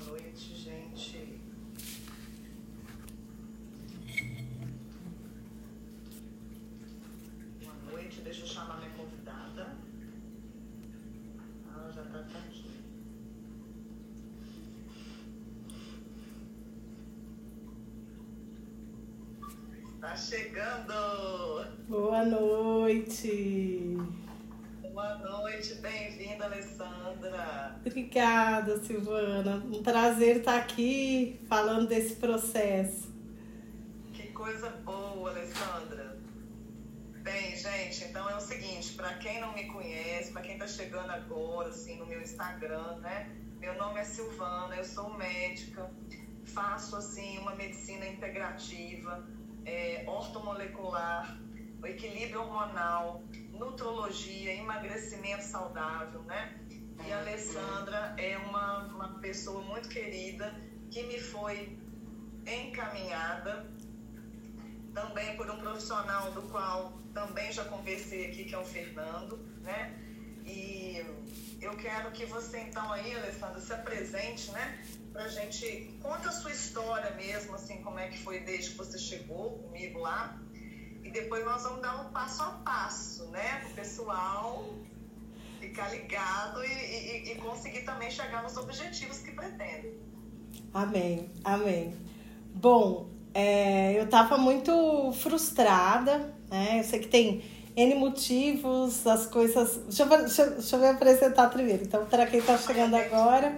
noite, gente. Boa noite, deixa eu chamar minha convidada. Ah, já tá, tá aqui. Tá chegando! Boa noite! Boa noite, Alessandra. Obrigada, Silvana. Um prazer estar aqui falando desse processo. Que coisa boa, Alessandra. Bem, gente, então é o seguinte, para quem não me conhece, para quem está chegando agora, assim, no meu Instagram, né? Meu nome é Silvana, eu sou médica, faço, assim, uma medicina integrativa, é, ortomolecular, equilíbrio hormonal, nutrologia, emagrecimento saudável, né? E a Alessandra é uma, uma pessoa muito querida que me foi encaminhada também por um profissional do qual também já conversei aqui, que é o Fernando, né? E eu quero que você então aí, Alessandra, se apresente, né? Pra gente, conta a sua história mesmo, assim, como é que foi desde que você chegou comigo lá, e depois nós vamos dar um passo a passo, né, para o pessoal ficar ligado e, e, e, conseguir também chegar nos objetivos que pretendem. Amém, amém. Bom, é, eu estava muito frustrada, né? Eu sei que tem N motivos, as coisas. Deixa eu, deixa, deixa eu me apresentar primeiro. Então, para quem está chegando agora,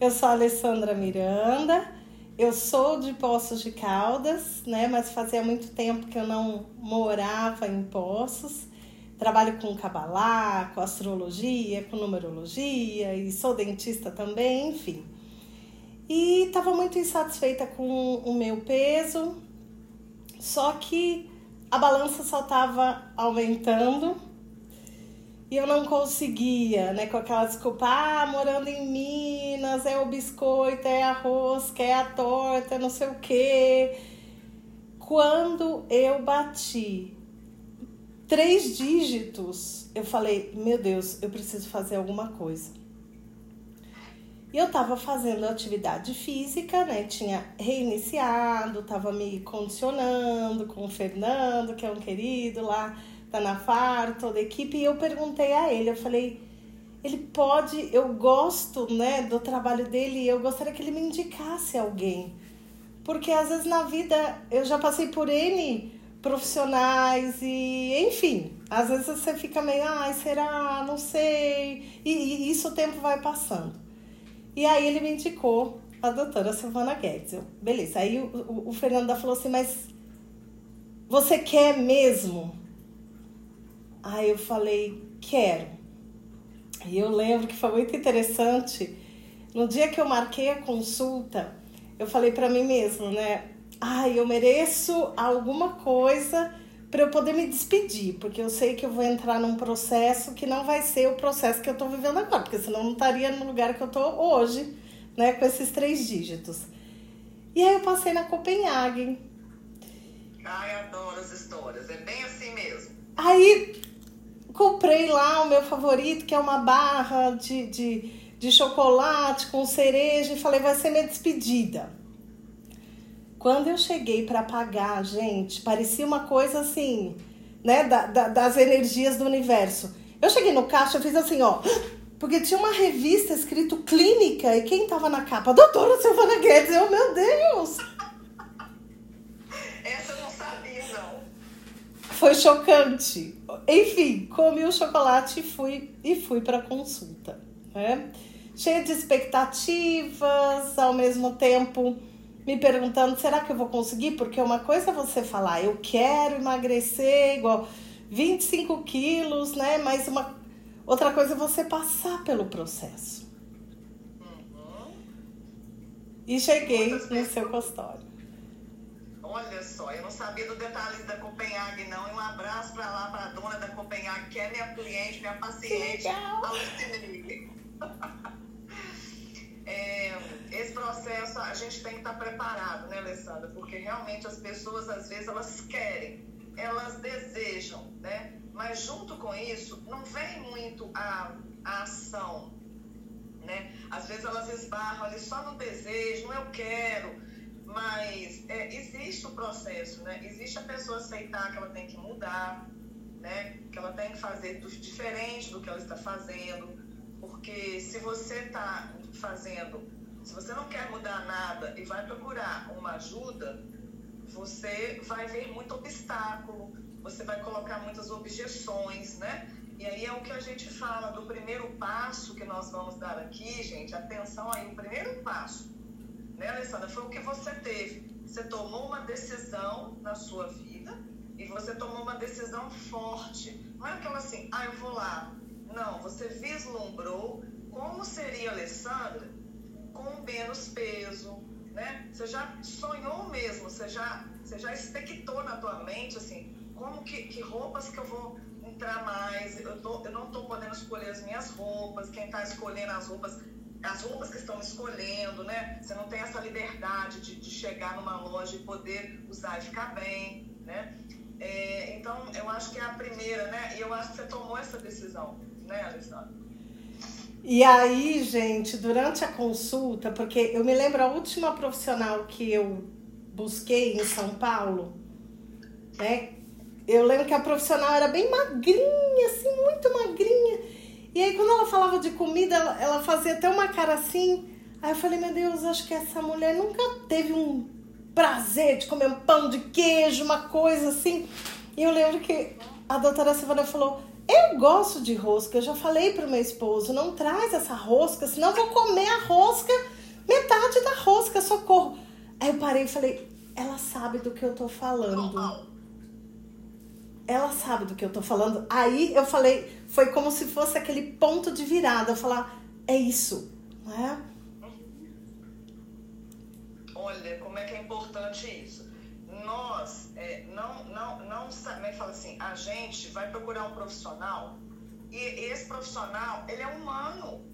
eu sou a Alessandra Miranda. Eu sou de Poços de Caldas, né? Mas fazia muito tempo que eu não morava em Poços. Trabalho com cabalá, com astrologia, com numerologia e sou dentista também, enfim. E estava muito insatisfeita com o meu peso, só que a balança só estava aumentando e eu não conseguia, né? Com aquela desculpa, ah, morando em Minas, é o biscoito, é arroz, é a torta, não sei o quê. Quando eu bati três dígitos, eu falei, meu Deus, eu preciso fazer alguma coisa. E eu tava fazendo atividade física, né? Tinha reiniciado, tava me condicionando com o Fernando, que é um querido lá tá na FAR, toda a equipe, e eu perguntei a ele, eu falei, ele pode, eu gosto, né, do trabalho dele, eu gostaria que ele me indicasse alguém. Porque às vezes na vida eu já passei por N profissionais e, enfim, às vezes você fica meio, ai, será? Não sei. E, e isso o tempo vai passando. E aí ele me indicou a doutora Silvana Guedes. beleza. Aí o, o, o Fernando falou assim, mas você quer mesmo? Aí eu falei, quero. E eu lembro que foi muito interessante. No dia que eu marquei a consulta, eu falei para mim mesmo, né? Ai, eu mereço alguma coisa para eu poder me despedir, porque eu sei que eu vou entrar num processo que não vai ser o processo que eu tô vivendo agora, porque senão eu não estaria no lugar que eu tô hoje, né, com esses três dígitos. E aí eu passei na Copenhague. Ai, adoro as histórias, é bem assim mesmo. Aí comprei lá o meu favorito, que é uma barra de, de, de chocolate com cereja, e falei, vai ser minha despedida. Quando eu cheguei para pagar, gente, parecia uma coisa assim, né, da, da, das energias do universo. Eu cheguei no caixa, eu fiz assim, ó, porque tinha uma revista escrito clínica e quem tava na capa? Doutora Silvana Guedes. Eu, meu Deus! Foi chocante. Enfim, comi o chocolate e fui, e fui para consulta. Né? Cheia de expectativas, ao mesmo tempo me perguntando: será que eu vou conseguir? Porque uma coisa é você falar, eu quero emagrecer igual 25 quilos, né? Mas uma outra coisa é você passar pelo processo. Uhum. E cheguei no seu consultório. Olha só, eu não sabia do detalhe da Copenhague, não. E um abraço para lá, para a dona da Copenhague, que é minha cliente, minha paciente, Lucinei. é, esse processo a gente tem que estar preparado, né, Alessandra? Porque realmente as pessoas, às vezes, elas querem, elas desejam, né? Mas junto com isso, não vem muito a, a ação, né? Às vezes elas esbarram ali só no desejo, não eu quero, mas é, existe o processo, né? Existe a pessoa aceitar que ela tem que mudar, né? Que ela tem que fazer diferente do que ela está fazendo, porque se você está fazendo, se você não quer mudar nada e vai procurar uma ajuda, você vai ver muito obstáculo, você vai colocar muitas objeções, né? E aí é o que a gente fala do primeiro passo que nós vamos dar aqui, gente. Atenção aí, o primeiro passo, né, Alessandra? Foi o que você teve. Você tomou uma decisão na sua vida e você tomou uma decisão forte. Não é aquela assim, ah, eu vou lá. Não, você vislumbrou como seria Alessandra com menos peso, né? Você já sonhou mesmo, você já, você já expectou na tua mente, assim, como que, que roupas que eu vou entrar mais, eu, tô, eu não estou podendo escolher as minhas roupas, quem está escolhendo as roupas, as roupas que estão escolhendo, né? Você não tem essa liberdade de, de chegar numa loja e poder usar e ficar bem, né? É, então, eu acho que é a primeira, né? E eu acho que você tomou essa decisão, né, Alessandra? E aí, gente, durante a consulta, porque eu me lembro a última profissional que eu busquei em São Paulo, né? Eu lembro que a profissional era bem magrinha, assim, muito magrinha. E aí, quando ela falava de comida, ela, ela fazia até uma cara assim. Aí eu falei, meu Deus, acho que essa mulher nunca teve um prazer de comer um pão de queijo, uma coisa assim. E eu lembro que a doutora Silvana falou: Eu gosto de rosca. Eu já falei pro meu esposo: Não traz essa rosca, senão vou comer a rosca, metade da rosca, socorro. Aí eu parei e falei: Ela sabe do que eu tô falando ela sabe do que eu tô falando. Aí eu falei, foi como se fosse aquele ponto de virada, eu falar, é isso, né? Olha, como é que é importante isso. Nós, é, não, não, não, que fala assim, a gente vai procurar um profissional e esse profissional, ele é humano,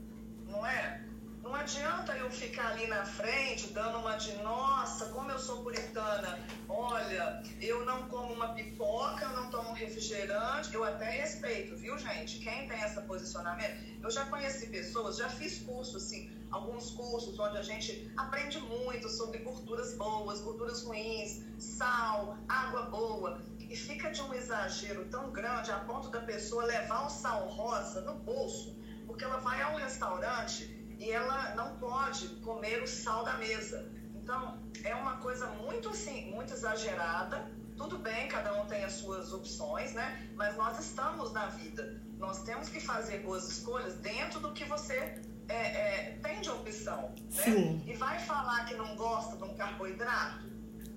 não é? Não adianta eu ficar ali na frente dando uma de nossa, como eu sou puritana. Olha, eu não como uma pipoca, eu não tomo refrigerante. Eu até respeito, viu, gente? Quem tem esse posicionamento. Eu já conheci pessoas, já fiz cursos, assim, alguns cursos onde a gente aprende muito sobre gorduras boas, gorduras ruins, sal, água boa. E fica de um exagero tão grande a ponto da pessoa levar o sal rosa no bolso, porque ela vai a um restaurante e ela não pode comer o sal da mesa. Então, é uma coisa muito assim, muito exagerada. Tudo bem, cada um tem as suas opções, né? Mas nós estamos na vida. Nós temos que fazer boas escolhas dentro do que você é, é, tem de opção. Né? E vai falar que não gosta de um carboidrato?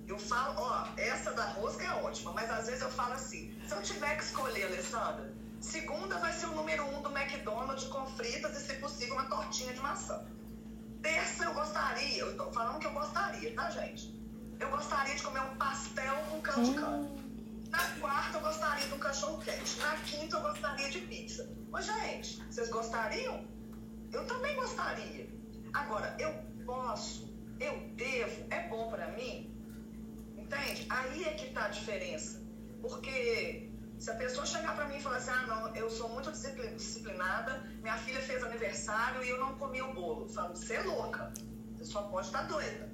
Eu falo, ó, essa da rosca é ótima, mas às vezes eu falo assim: se eu tiver que escolher, Alessandra, Segunda vai ser o número um do McDonald's com fritas e, se possível, uma tortinha de maçã. Terça, eu gostaria, eu tô falando que eu gostaria, tá, gente? Eu gostaria de comer um pastel com caldo de cana. Na quarta, eu gostaria de um cachorro quente. Na quinta, eu gostaria de pizza. Mas, gente, vocês gostariam? Eu também gostaria. Agora, eu posso, eu devo, é bom para mim? Entende? Aí é que tá a diferença. Porque se a pessoa chegar para mim e falar assim, ah, não, eu sou muito disciplinada, minha filha fez aniversário e eu não comi o bolo. Eu falo, você é louca, você só pode estar doida.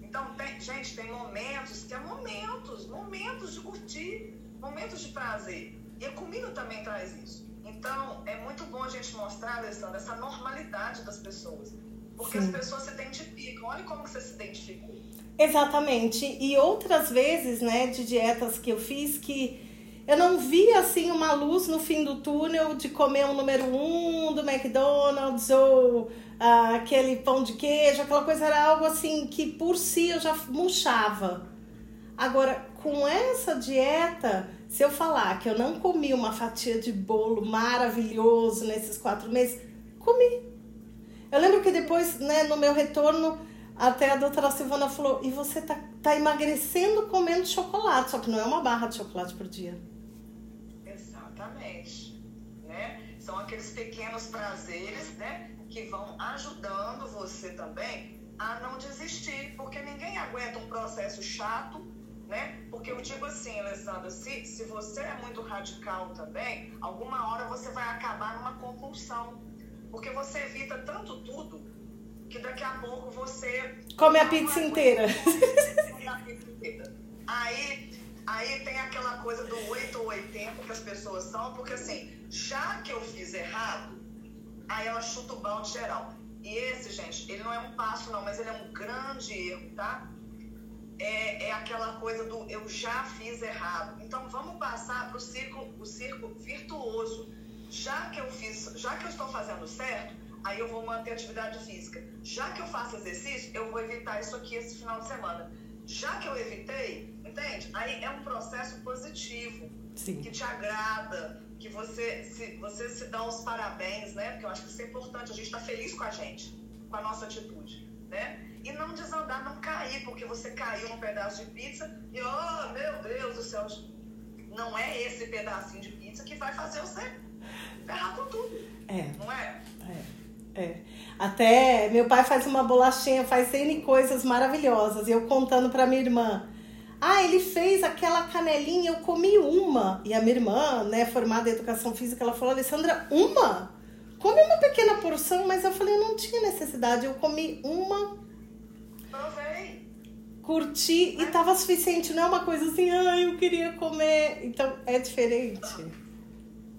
Então, tem, gente, tem momentos que é momentos, momentos de curtir, momentos de prazer. E a comida também traz isso. Então, é muito bom a gente mostrar, Alessandra, essa normalidade das pessoas. Porque Sim. as pessoas se identificam. Olha como você se identificou. Exatamente. E outras vezes, né, de dietas que eu fiz que eu não vi assim uma luz no fim do túnel de comer um número um do McDonald's ou ah, aquele pão de queijo, aquela coisa era algo assim que por si eu já murchava. Agora, com essa dieta, se eu falar que eu não comi uma fatia de bolo maravilhoso nesses quatro meses, comi. Eu lembro que depois, né, no meu retorno, até a doutora Silvana falou: e você tá, tá emagrecendo comendo chocolate, só que não é uma barra de chocolate por dia. São aqueles pequenos prazeres, né, que vão ajudando você também a não desistir, porque ninguém aguenta um processo chato, né? Porque eu digo assim, Alessandra, se, se você é muito radical também, alguma hora você vai acabar numa compulsão. Porque você evita tanto tudo que daqui a pouco você. Come a pizza inteira. Come a pizza inteira. Aí, aí tem aquela coisa do 8 ou 80 que as pessoas são, porque assim, já que eu fiz errado, aí ela chuta o balde geral. E esse, gente, ele não é um passo, não, mas ele é um grande erro, tá? É, é aquela coisa do eu já fiz errado. Então vamos passar para o círculo, o círculo virtuoso. Já que eu fiz, já que eu estou fazendo certo, aí eu vou manter atividade física. Já que eu faço exercício, eu vou evitar isso aqui esse final de semana. Já que eu evitei, entende? Aí é um processo positivo, Sim. que te agrada, que você se, você se dá os parabéns, né? Porque eu acho que isso é importante, a gente está feliz com a gente, com a nossa atitude, né? E não desandar, não cair, porque você caiu num pedaço de pizza e, oh, meu Deus do céu, não é esse pedacinho de pizza que vai fazer você ferrar com tudo. É. Não é? É, é. Até meu pai faz uma bolachinha, faz N coisas maravilhosas. E eu contando pra minha irmã. Ah, ele fez aquela canelinha, eu comi uma. E a minha irmã, né, formada em educação física, ela falou, Alessandra, uma? Come uma pequena porção, mas eu falei, eu não tinha necessidade. Eu comi uma, Provei. curti e tava suficiente. Não é uma coisa assim, ah, eu queria comer. Então é diferente.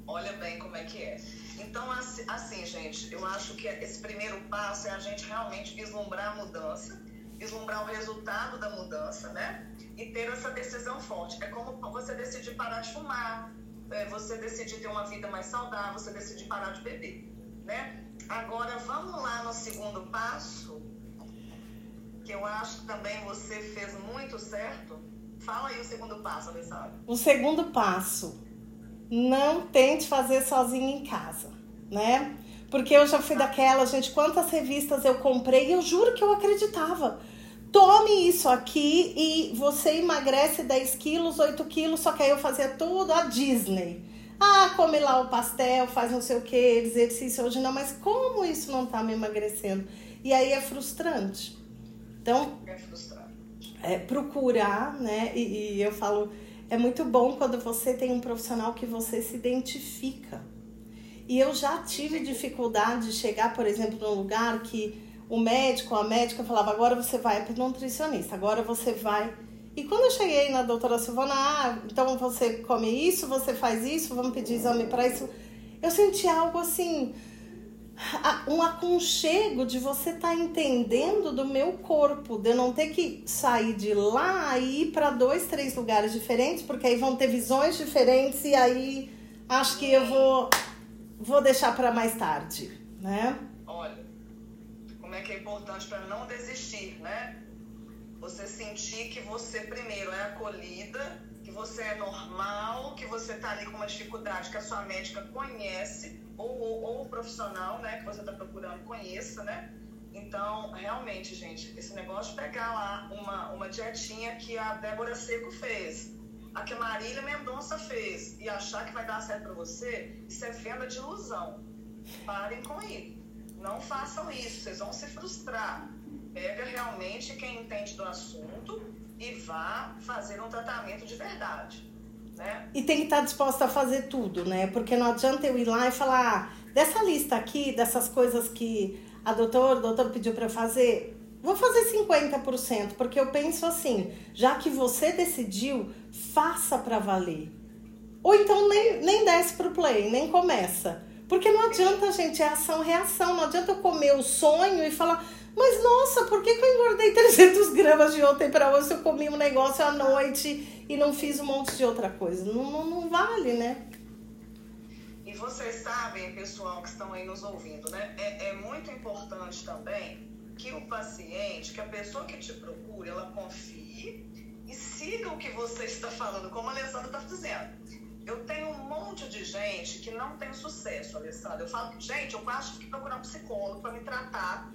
Olha bem como é que é. Então, assim, assim, gente, eu acho que esse primeiro passo é a gente realmente vislumbrar a mudança, vislumbrar o resultado da mudança, né? E ter essa decisão forte. É como você decidir parar de fumar, é, você decidir ter uma vida mais saudável, você decidir parar de beber, né? Agora, vamos lá no segundo passo, que eu acho que também você fez muito certo. Fala aí o segundo passo, Alessandra. O segundo passo, não tente fazer sozinho em casa, né? Porque eu já fui daquela, gente, quantas revistas eu comprei e eu juro que eu acreditava. Tome isso aqui e você emagrece 10 quilos, 8 quilos, só que aí eu fazia tudo a Disney. Ah, come lá o pastel, faz não sei o que, exercício hoje não, mas como isso não tá me emagrecendo? E aí é frustrante. Então, É procurar, né? E, e eu falo, é muito bom quando você tem um profissional que você se identifica. E eu já tive dificuldade de chegar, por exemplo, num lugar que o médico, a médica falava, agora você vai para nutricionista, agora você vai. E quando eu cheguei na doutora Silvana, ah, então você come isso, você faz isso, vamos pedir exame para isso. Eu senti algo assim, um aconchego de você estar entendendo do meu corpo, de eu não ter que sair de lá e ir para dois, três lugares diferentes, porque aí vão ter visões diferentes e aí acho que eu vou vou deixar para mais tarde, né? Olha, como é que é importante para não desistir, né? Você sentir que você primeiro é acolhida, que você é normal, que você tá ali com uma dificuldade que a sua médica conhece, ou, ou, ou o profissional, né, que você tá procurando conheça, né? Então, realmente, gente, esse negócio de pegar lá uma, uma dietinha que a Débora Seco fez, a que a Marília Mendonça fez, e achar que vai dar certo para você, isso é venda de ilusão. Parem com isso. Não façam isso, vocês vão se frustrar. Pega realmente quem entende do assunto e vá fazer um tratamento de verdade. Né? E tem que estar disposta a fazer tudo, né? Porque não adianta eu ir lá e falar, ah, dessa lista aqui, dessas coisas que a doutora, o doutor pediu para fazer, vou fazer 50%, porque eu penso assim, já que você decidiu, faça para valer. Ou então nem, nem desce pro play, nem começa. Porque não adianta, gente, é ação-reação. Não adianta eu comer o sonho e falar, mas nossa, por que, que eu engordei 300 gramas de ontem para hoje se eu comi um negócio à noite e não fiz um monte de outra coisa? Não, não, não vale, né? E vocês sabem, pessoal que estão aí nos ouvindo, né? É, é muito importante também que o paciente, que a pessoa que te procure, ela confie e siga o que você está falando, como a Alessandra está dizendo. Eu tenho um monte de gente que não tem sucesso, Alessandra. Eu falo, gente, eu tive que procurar um psicólogo para me tratar.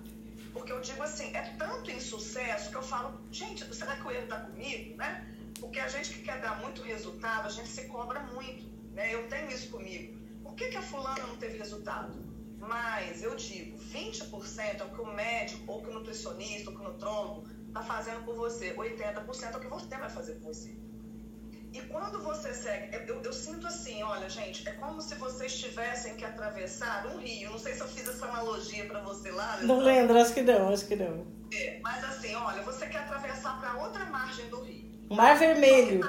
Porque eu digo assim, é tanto insucesso que eu falo, gente, será que o erro está comigo, né? Porque a gente que quer dar muito resultado, a gente se cobra muito, né? Eu tenho isso comigo. Por que, que a fulana não teve resultado? Mas eu digo, 20% é o que o médico, ou que o nutricionista, ou que o nutrólogo está fazendo por você. 80% é o que você vai fazer por você. E quando você segue, eu, eu sinto assim, olha, gente, é como se vocês tivessem que atravessar um rio. Não sei se eu fiz essa analogia para você lá. Não lembro, acho que não, acho que não. É, mas assim, olha, você quer atravessar para outra margem do rio. Mar Vermelho.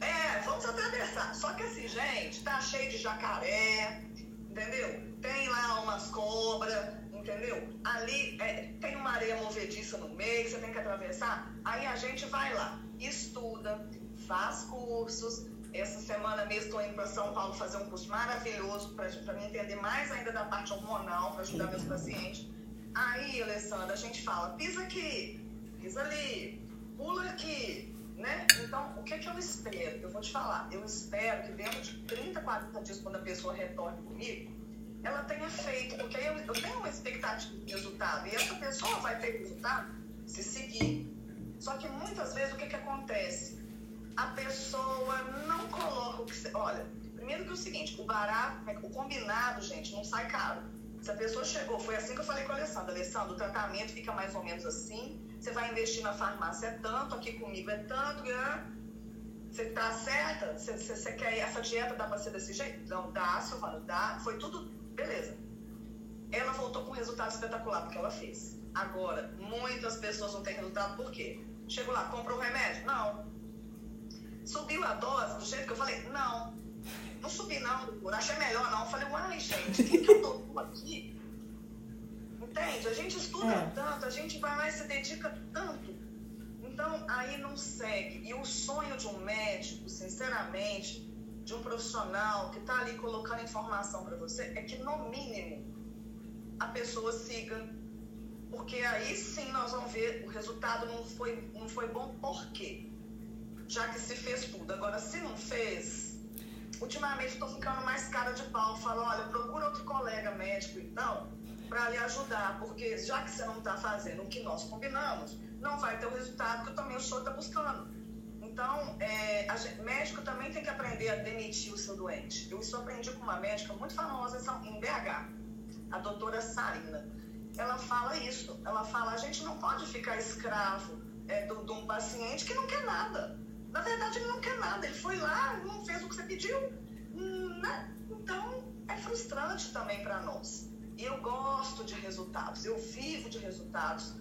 É, vamos atravessar. Só que assim, gente, tá cheio de jacaré, entendeu? Tem lá umas cobras, entendeu? Ali é, tem uma areia movediça no meio, você tem que atravessar. Aí a gente vai lá, estuda, faz cursos. Essa semana mesmo estou indo para São Paulo fazer um curso maravilhoso para me entender mais ainda da parte hormonal, para ajudar meus pacientes. Aí, Alessandra, a gente fala, pisa aqui, pisa ali, pula aqui, né? Então, o que, é que eu espero? Eu vou te falar, eu espero que dentro de 30, 40 dias, quando a pessoa retorne comigo, ela tenha feito, porque eu, eu tenho uma expectativa de resultado, e essa pessoa vai ter resultado se seguir. Só que muitas vezes o que, que acontece? A pessoa não coloca o que você. Olha, primeiro que é o seguinte, o barato, o combinado, gente, não sai caro. Se a pessoa chegou, foi assim que eu falei com a Alessandra. Alessandra, o tratamento fica mais ou menos assim. Você vai investir na farmácia é tanto, aqui comigo é tanto. Você tá certa? Você, você, você quer essa dieta dá para ser desse jeito? Não dá, Silvana, dá. Foi tudo Beleza. Ela voltou com um resultado espetacular porque ela fez. Agora, muitas pessoas não têm resultado por quê? Chegou lá, comprou o remédio? Não. Subiu a dose do jeito que eu falei? Não. Não subi não, doutor. Achei melhor não. Falei, uai, gente, quem que eu tô aqui? Entende? A gente estuda é. tanto, a gente vai lá e se dedica tanto. Então, aí não segue. E o sonho de um médico, sinceramente, de um profissional que está ali colocando informação para você é que, no mínimo, a pessoa siga. Porque aí sim nós vamos ver o resultado não foi, não foi bom, por quê? Já que se fez tudo. Agora, se não fez, ultimamente estou ficando mais cara de pau. Falo, olha, procura outro colega médico, então, para lhe ajudar. Porque já que você não está fazendo o que nós combinamos, não vai ter o resultado que também o senhor está buscando. Então, é, gente, médico também tem que aprender a demitir o seu doente. Eu isso aprendi com uma médica muito famosa em BH, a doutora Sarina. Ela fala isso. Ela fala: a gente não pode ficar escravo é, de um paciente que não quer nada. Na verdade, ele não quer nada. Ele foi lá, não fez o que você pediu. Né? Então, é frustrante também para nós. E eu gosto de resultados. Eu vivo de resultados.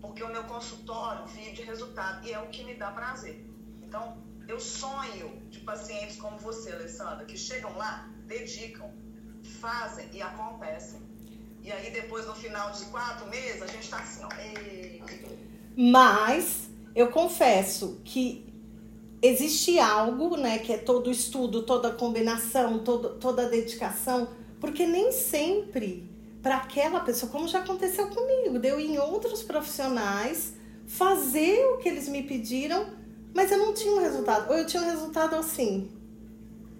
Porque o meu consultório vive de resultado. E é o que me dá prazer. Então, eu sonho de pacientes como você, Alessandra, que chegam lá, dedicam, fazem e acontecem. E aí, depois, no final de quatro meses, a gente está assim, ó. Mas, eu confesso que existe algo, né, que é todo estudo, toda combinação, todo, toda dedicação, porque nem sempre para aquela pessoa, como já aconteceu comigo, deu em outros profissionais fazer o que eles me pediram mas eu não tinha um resultado. Ou eu tinha um resultado assim.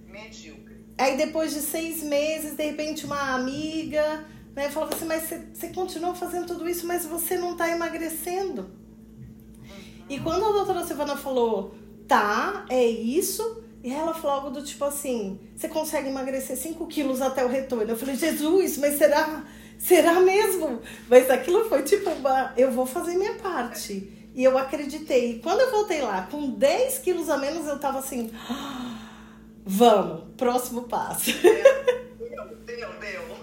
Medíocre. Aí depois de seis meses, de repente, uma amiga né, falava assim, mas você, você continua fazendo tudo isso, mas você não está emagrecendo. Uhum. E quando a doutora Silvana falou, tá, é isso, e ela falou algo do tipo assim, você consegue emagrecer 5 quilos até o retorno. Eu falei, Jesus, mas será, será mesmo? Mas aquilo foi tipo, eu vou fazer minha parte. E eu acreditei. E quando eu voltei lá com 10 quilos a menos, eu tava assim. Ah, vamos, próximo passo. Deu, deu, deu.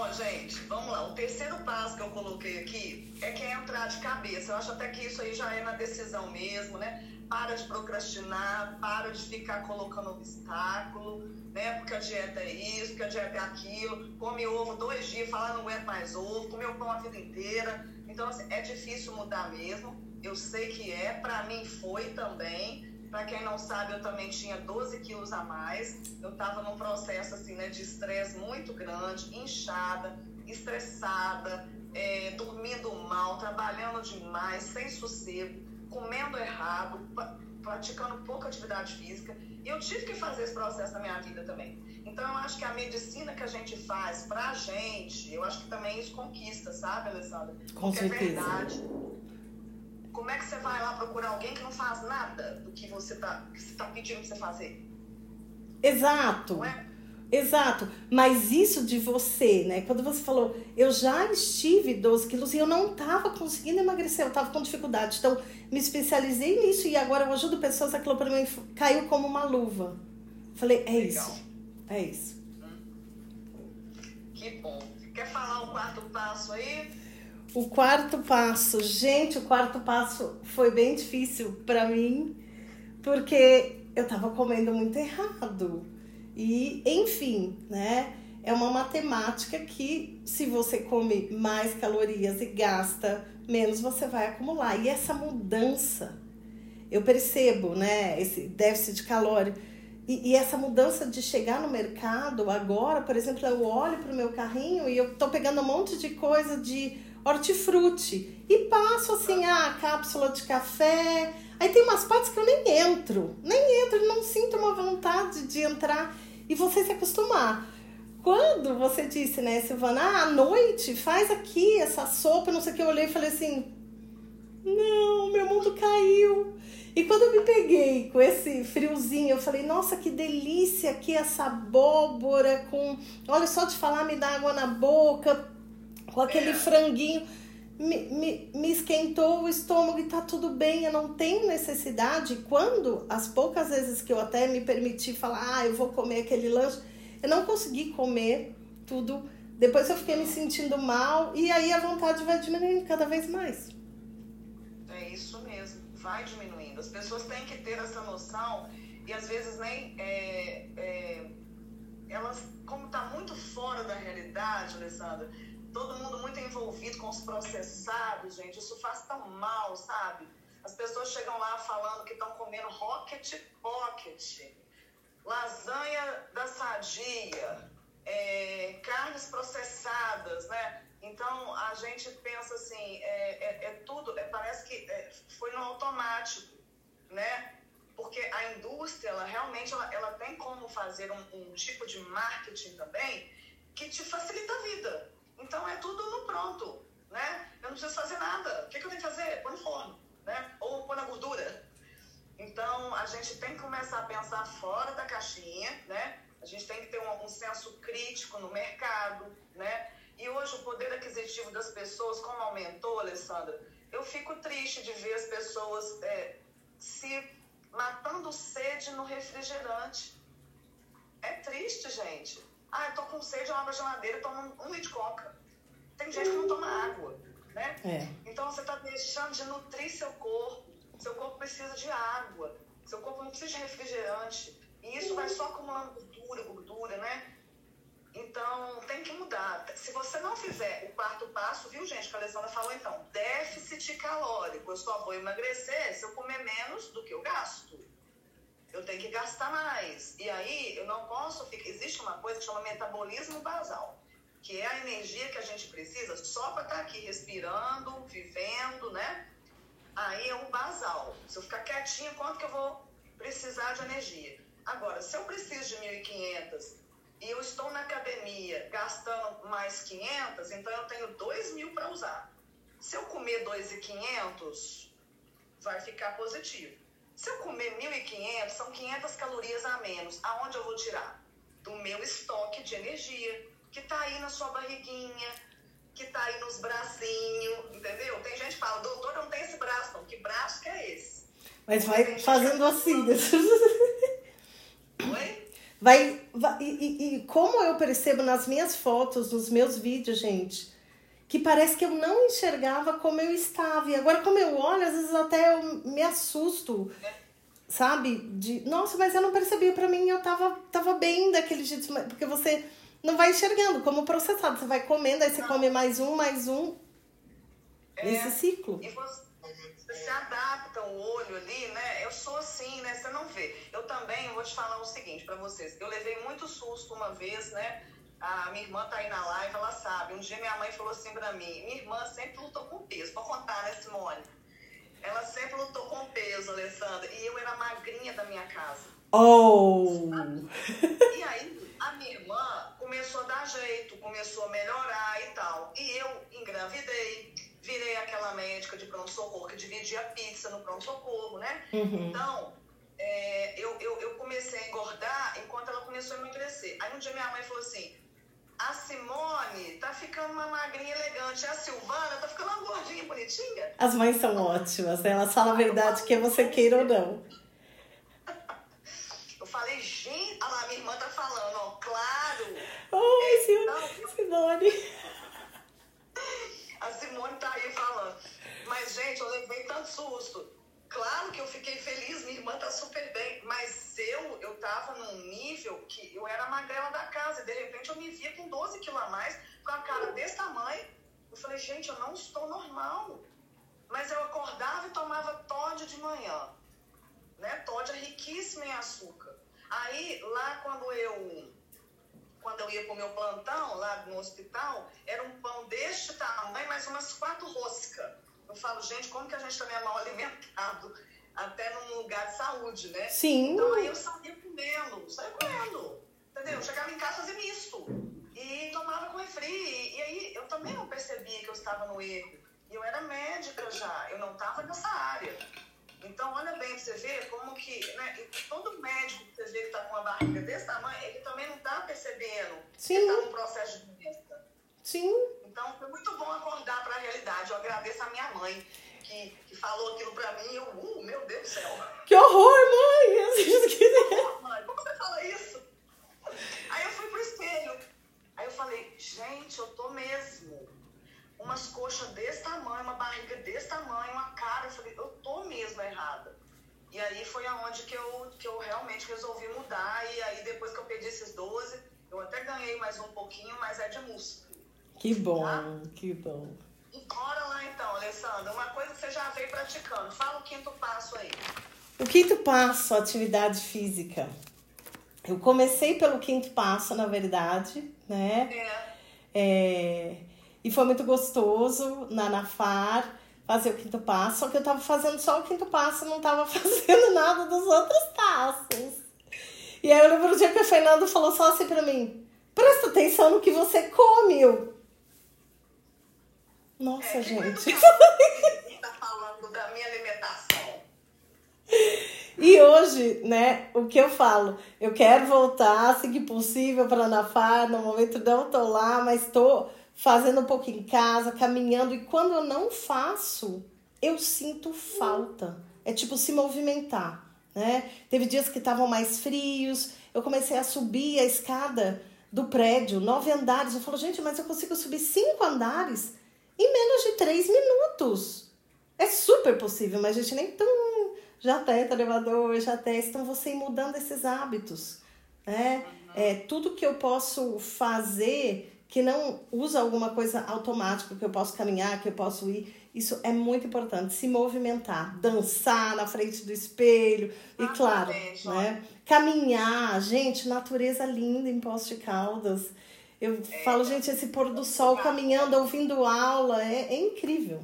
Ó, gente, vamos lá. O terceiro passo que eu coloquei aqui é que é entrar de cabeça. Eu acho até que isso aí já é na decisão mesmo, né? Para de procrastinar, para de ficar colocando obstáculo, né? Porque a dieta é isso, porque a dieta é aquilo. Come ovo dois dias, fala não aguento mais ovo, comeu pão a vida inteira então, assim, é difícil mudar mesmo. Eu sei que é, para mim foi também. Para quem não sabe, eu também tinha 12 quilos a mais. Eu estava num processo assim, né, de estresse muito grande, inchada, estressada, é, dormindo mal, trabalhando demais, sem sossego, comendo errado, praticando pouca atividade física. E eu tive que fazer esse processo na minha vida também. Então, eu acho que a medicina que a gente faz pra gente, eu acho que também isso conquista, sabe, Alessandra? Com Porque é certeza. é verdade. Como é que você vai lá procurar alguém que não faz nada do que você tá, que você tá pedindo pra você fazer? Exato. É? Exato, mas isso de você, né? Quando você falou, eu já estive 12 quilos e eu não tava conseguindo emagrecer, eu tava com dificuldade. Então, me especializei nisso e agora eu ajudo pessoas, aquilo para mim caiu como uma luva. Falei, é Legal. isso. É isso. Que bom. Quer falar o quarto passo aí? O quarto passo, gente, o quarto passo foi bem difícil para mim, porque eu tava comendo muito errado. E, enfim, né? É uma matemática que, se você come mais calorias e gasta menos, você vai acumular. E essa mudança, eu percebo, né? Esse déficit calórico. E, e, essa mudança de chegar no mercado agora, por exemplo, eu olho para o meu carrinho e eu tô pegando um monte de coisa de hortifruti e passo assim a cápsula de café. Aí tem umas partes que eu nem entro, nem entro, não sinto uma vontade de entrar e você se acostumar. Quando você disse, né, Silvana, ah, à noite faz aqui essa sopa, não sei o que, eu olhei e falei assim: não, meu mundo caiu. E quando eu me peguei com esse friozinho, eu falei, nossa, que delícia aqui essa abóbora com. Olha, só de falar me dá água na boca, com aquele franguinho. Me, me, me esquentou o estômago e tá tudo bem, eu não tenho necessidade. Quando, as poucas vezes que eu até me permiti falar, ah, eu vou comer aquele lanche, eu não consegui comer tudo. Depois eu fiquei me sentindo mal e aí a vontade vai diminuindo cada vez mais. É isso mesmo, vai diminuindo. As pessoas têm que ter essa noção e às vezes nem. É, é, elas, como está muito fora da realidade, Alessandra, todo mundo muito envolvido com os processados, gente, isso faz tão mal, sabe? As pessoas chegam lá falando que estão comendo rocket pocket, lasanha da sadia, é, carnes processadas, né? Então a gente pensa assim, é, é, é tudo, é, parece que é, foi no automático, né? Porque a indústria, ela realmente ela, ela tem como fazer um, um tipo de marketing também que te facilita a vida. Então é tudo pronto, né? Eu não preciso fazer nada. O que, que eu tenho que fazer? Põe no forno, né? Ou põe na gordura. Então a gente tem que começar a pensar fora da caixinha, né? A gente tem que ter um, um senso crítico no mercado, né? E hoje o poder aquisitivo das pessoas, como aumentou, Alessandra, eu fico triste de ver as pessoas é, se matando sede no refrigerante. É triste, gente. Ah, eu tô com sede, eu abro a geladeira tomo um, um litro de coca. Tem gente que não toma água, né? É. Então você tá deixando de nutrir seu corpo. Seu corpo precisa de água. Seu corpo não precisa de refrigerante. E isso vai só acumulando gordura, gordura, né? Então, tem que mudar. Se você não fizer o quarto passo, viu, gente, que a Alessandra falou então, déficit calórico. Eu só vou emagrecer se eu comer menos do que eu gasto eu tenho que gastar mais. E aí eu não posso ficar. Existe uma coisa que chama metabolismo basal, que é a energia que a gente precisa só para estar tá aqui respirando, vivendo, né? Aí é o basal. Se eu ficar quietinha, quanto que eu vou precisar de energia? Agora, se eu preciso de 1.500 e eu estou na academia gastando mais 500, então eu tenho 2.000 para usar. Se eu comer 2.500, vai ficar positivo. Se eu comer 1.500, são 500 calorias a menos. Aonde eu vou tirar? Do meu estoque de energia, que está aí na sua barriguinha, que está aí nos bracinhos, entendeu? Tem gente que fala, doutor, não tem esse braço, não. Que braço que é esse? Mas vai fazendo assim. Oi? Vai, vai e, e, e, como eu percebo nas minhas fotos, nos meus vídeos, gente, que parece que eu não enxergava como eu estava. E agora, como eu olho, às vezes até eu me assusto, sabe? De, nossa, mas eu não percebi, para mim eu tava, tava bem daquele jeito, porque você não vai enxergando como processado. Você vai comendo, aí você não. come mais um, mais um. É, nesse ciclo. E você, você adapta o olho ali, né? Eu sou assim, né? Você não vê. Eu também vou te falar o seguinte para vocês. Eu levei muito susto uma vez, né? A minha irmã tá aí na live, ela sabe. Um dia minha mãe falou assim pra mim: minha irmã sempre lutou com peso. Pra contar, né, Simone? Ela sempre lutou com peso, Alessandra. E eu era magrinha da minha casa. Oh! E aí, a minha irmã começou a dar jeito, começou a melhorar e tal. E eu engravidei, virei aquela médica de pronto-socorro que dividia pizza no pronto-socorro, né? Uhum. Então, é, eu, eu, eu comecei a engordar enquanto ela começou a emagrecer. Aí um dia minha mãe falou assim: as Simone tá ficando uma magrinha elegante. A Silvana tá ficando uma gordinha bonitinha. As mães são ótimas, né? Elas falam a verdade, que você queira ou não. Eu falei, gente, olha lá, minha irmã tá falando, ó, claro. Oi, é, Simone. A Simone tá aí falando. Mas, gente, eu levei tanto susto. Claro que eu fiquei feliz, minha irmã tá super bem, mas eu, eu tava num nível que eu era magrela da casa, e de repente eu me via com 12 quilos a mais, com a cara desse tamanho. Eu falei, gente, eu não estou normal. Mas eu acordava e tomava Todd de manhã. Né? Todd é riquíssimo em açúcar. Aí, lá quando eu quando eu ia pro meu plantão lá no hospital, era um pão deste tamanho, mais umas quatro roscas. Eu falo, gente, como que a gente também é mal alimentado? Até num lugar de saúde, né? Sim. Então aí eu saía comendo, saía comendo. Entendeu? Eu chegava em casa fazia misto. E tomava com refri. E, e aí eu também não percebia que eu estava no erro. E eu era médica já, eu não estava nessa área. Então, olha bem pra você ver como que, né, todo médico que você vê que está com uma barriga desse tamanho, ele também não está percebendo Sim. que está num processo de doença. Sim. Então, foi muito bom acordar para a realidade. Eu agradeço a minha mãe, que, que falou aquilo para mim. Eu, uh, meu Deus do céu. Que horror, mãe! Oh, mãe, como você fala isso? Aí eu fui pro espelho. Aí eu falei, gente, eu tô mesmo. Umas coxas desse tamanho, uma barriga desse tamanho, uma cara. Eu falei, eu tô mesmo errada. E aí foi aonde que eu, que eu realmente resolvi mudar. E aí depois que eu perdi esses 12, eu até ganhei mais um pouquinho, mas é de músculo. Que bom, tá? que bom. Bora lá então, Alessandra. Uma coisa que você já veio praticando. Fala o quinto passo aí. O quinto passo, atividade física. Eu comecei pelo quinto passo, na verdade, né? É. É, e foi muito gostoso na Nafar fazer o quinto passo, só que eu tava fazendo só o quinto passo, não tava fazendo nada dos outros passos. E aí eu lembro o dia que o Fernando falou só assim pra mim: presta atenção no que você come. Eu, nossa, É, gente. tá falando da minha alimentação. E hoje, né, o que eu falo? Eu quero voltar, assim que possível, para Nafar. No momento não tô lá, mas tô fazendo um pouco em casa, caminhando. E quando eu não faço, eu sinto falta. É tipo se movimentar, né? Teve dias que estavam mais frios. Eu comecei a subir a escada do prédio, nove andares. Eu falo, gente, mas eu consigo subir cinco andares em menos de três minutos. É super possível, mas a gente nem tão já testa elevador, já testa. Então você ir mudando esses hábitos. Né? É, tudo que eu posso fazer que não usa alguma coisa automática, que eu posso caminhar, que eu posso ir, isso é muito importante. Se movimentar, dançar na frente do espelho, e claro, né? Caminhar, gente, natureza linda em Poços de Caldas. Eu falo, gente, esse pôr do sol caminhando, ouvindo aula, é, é incrível.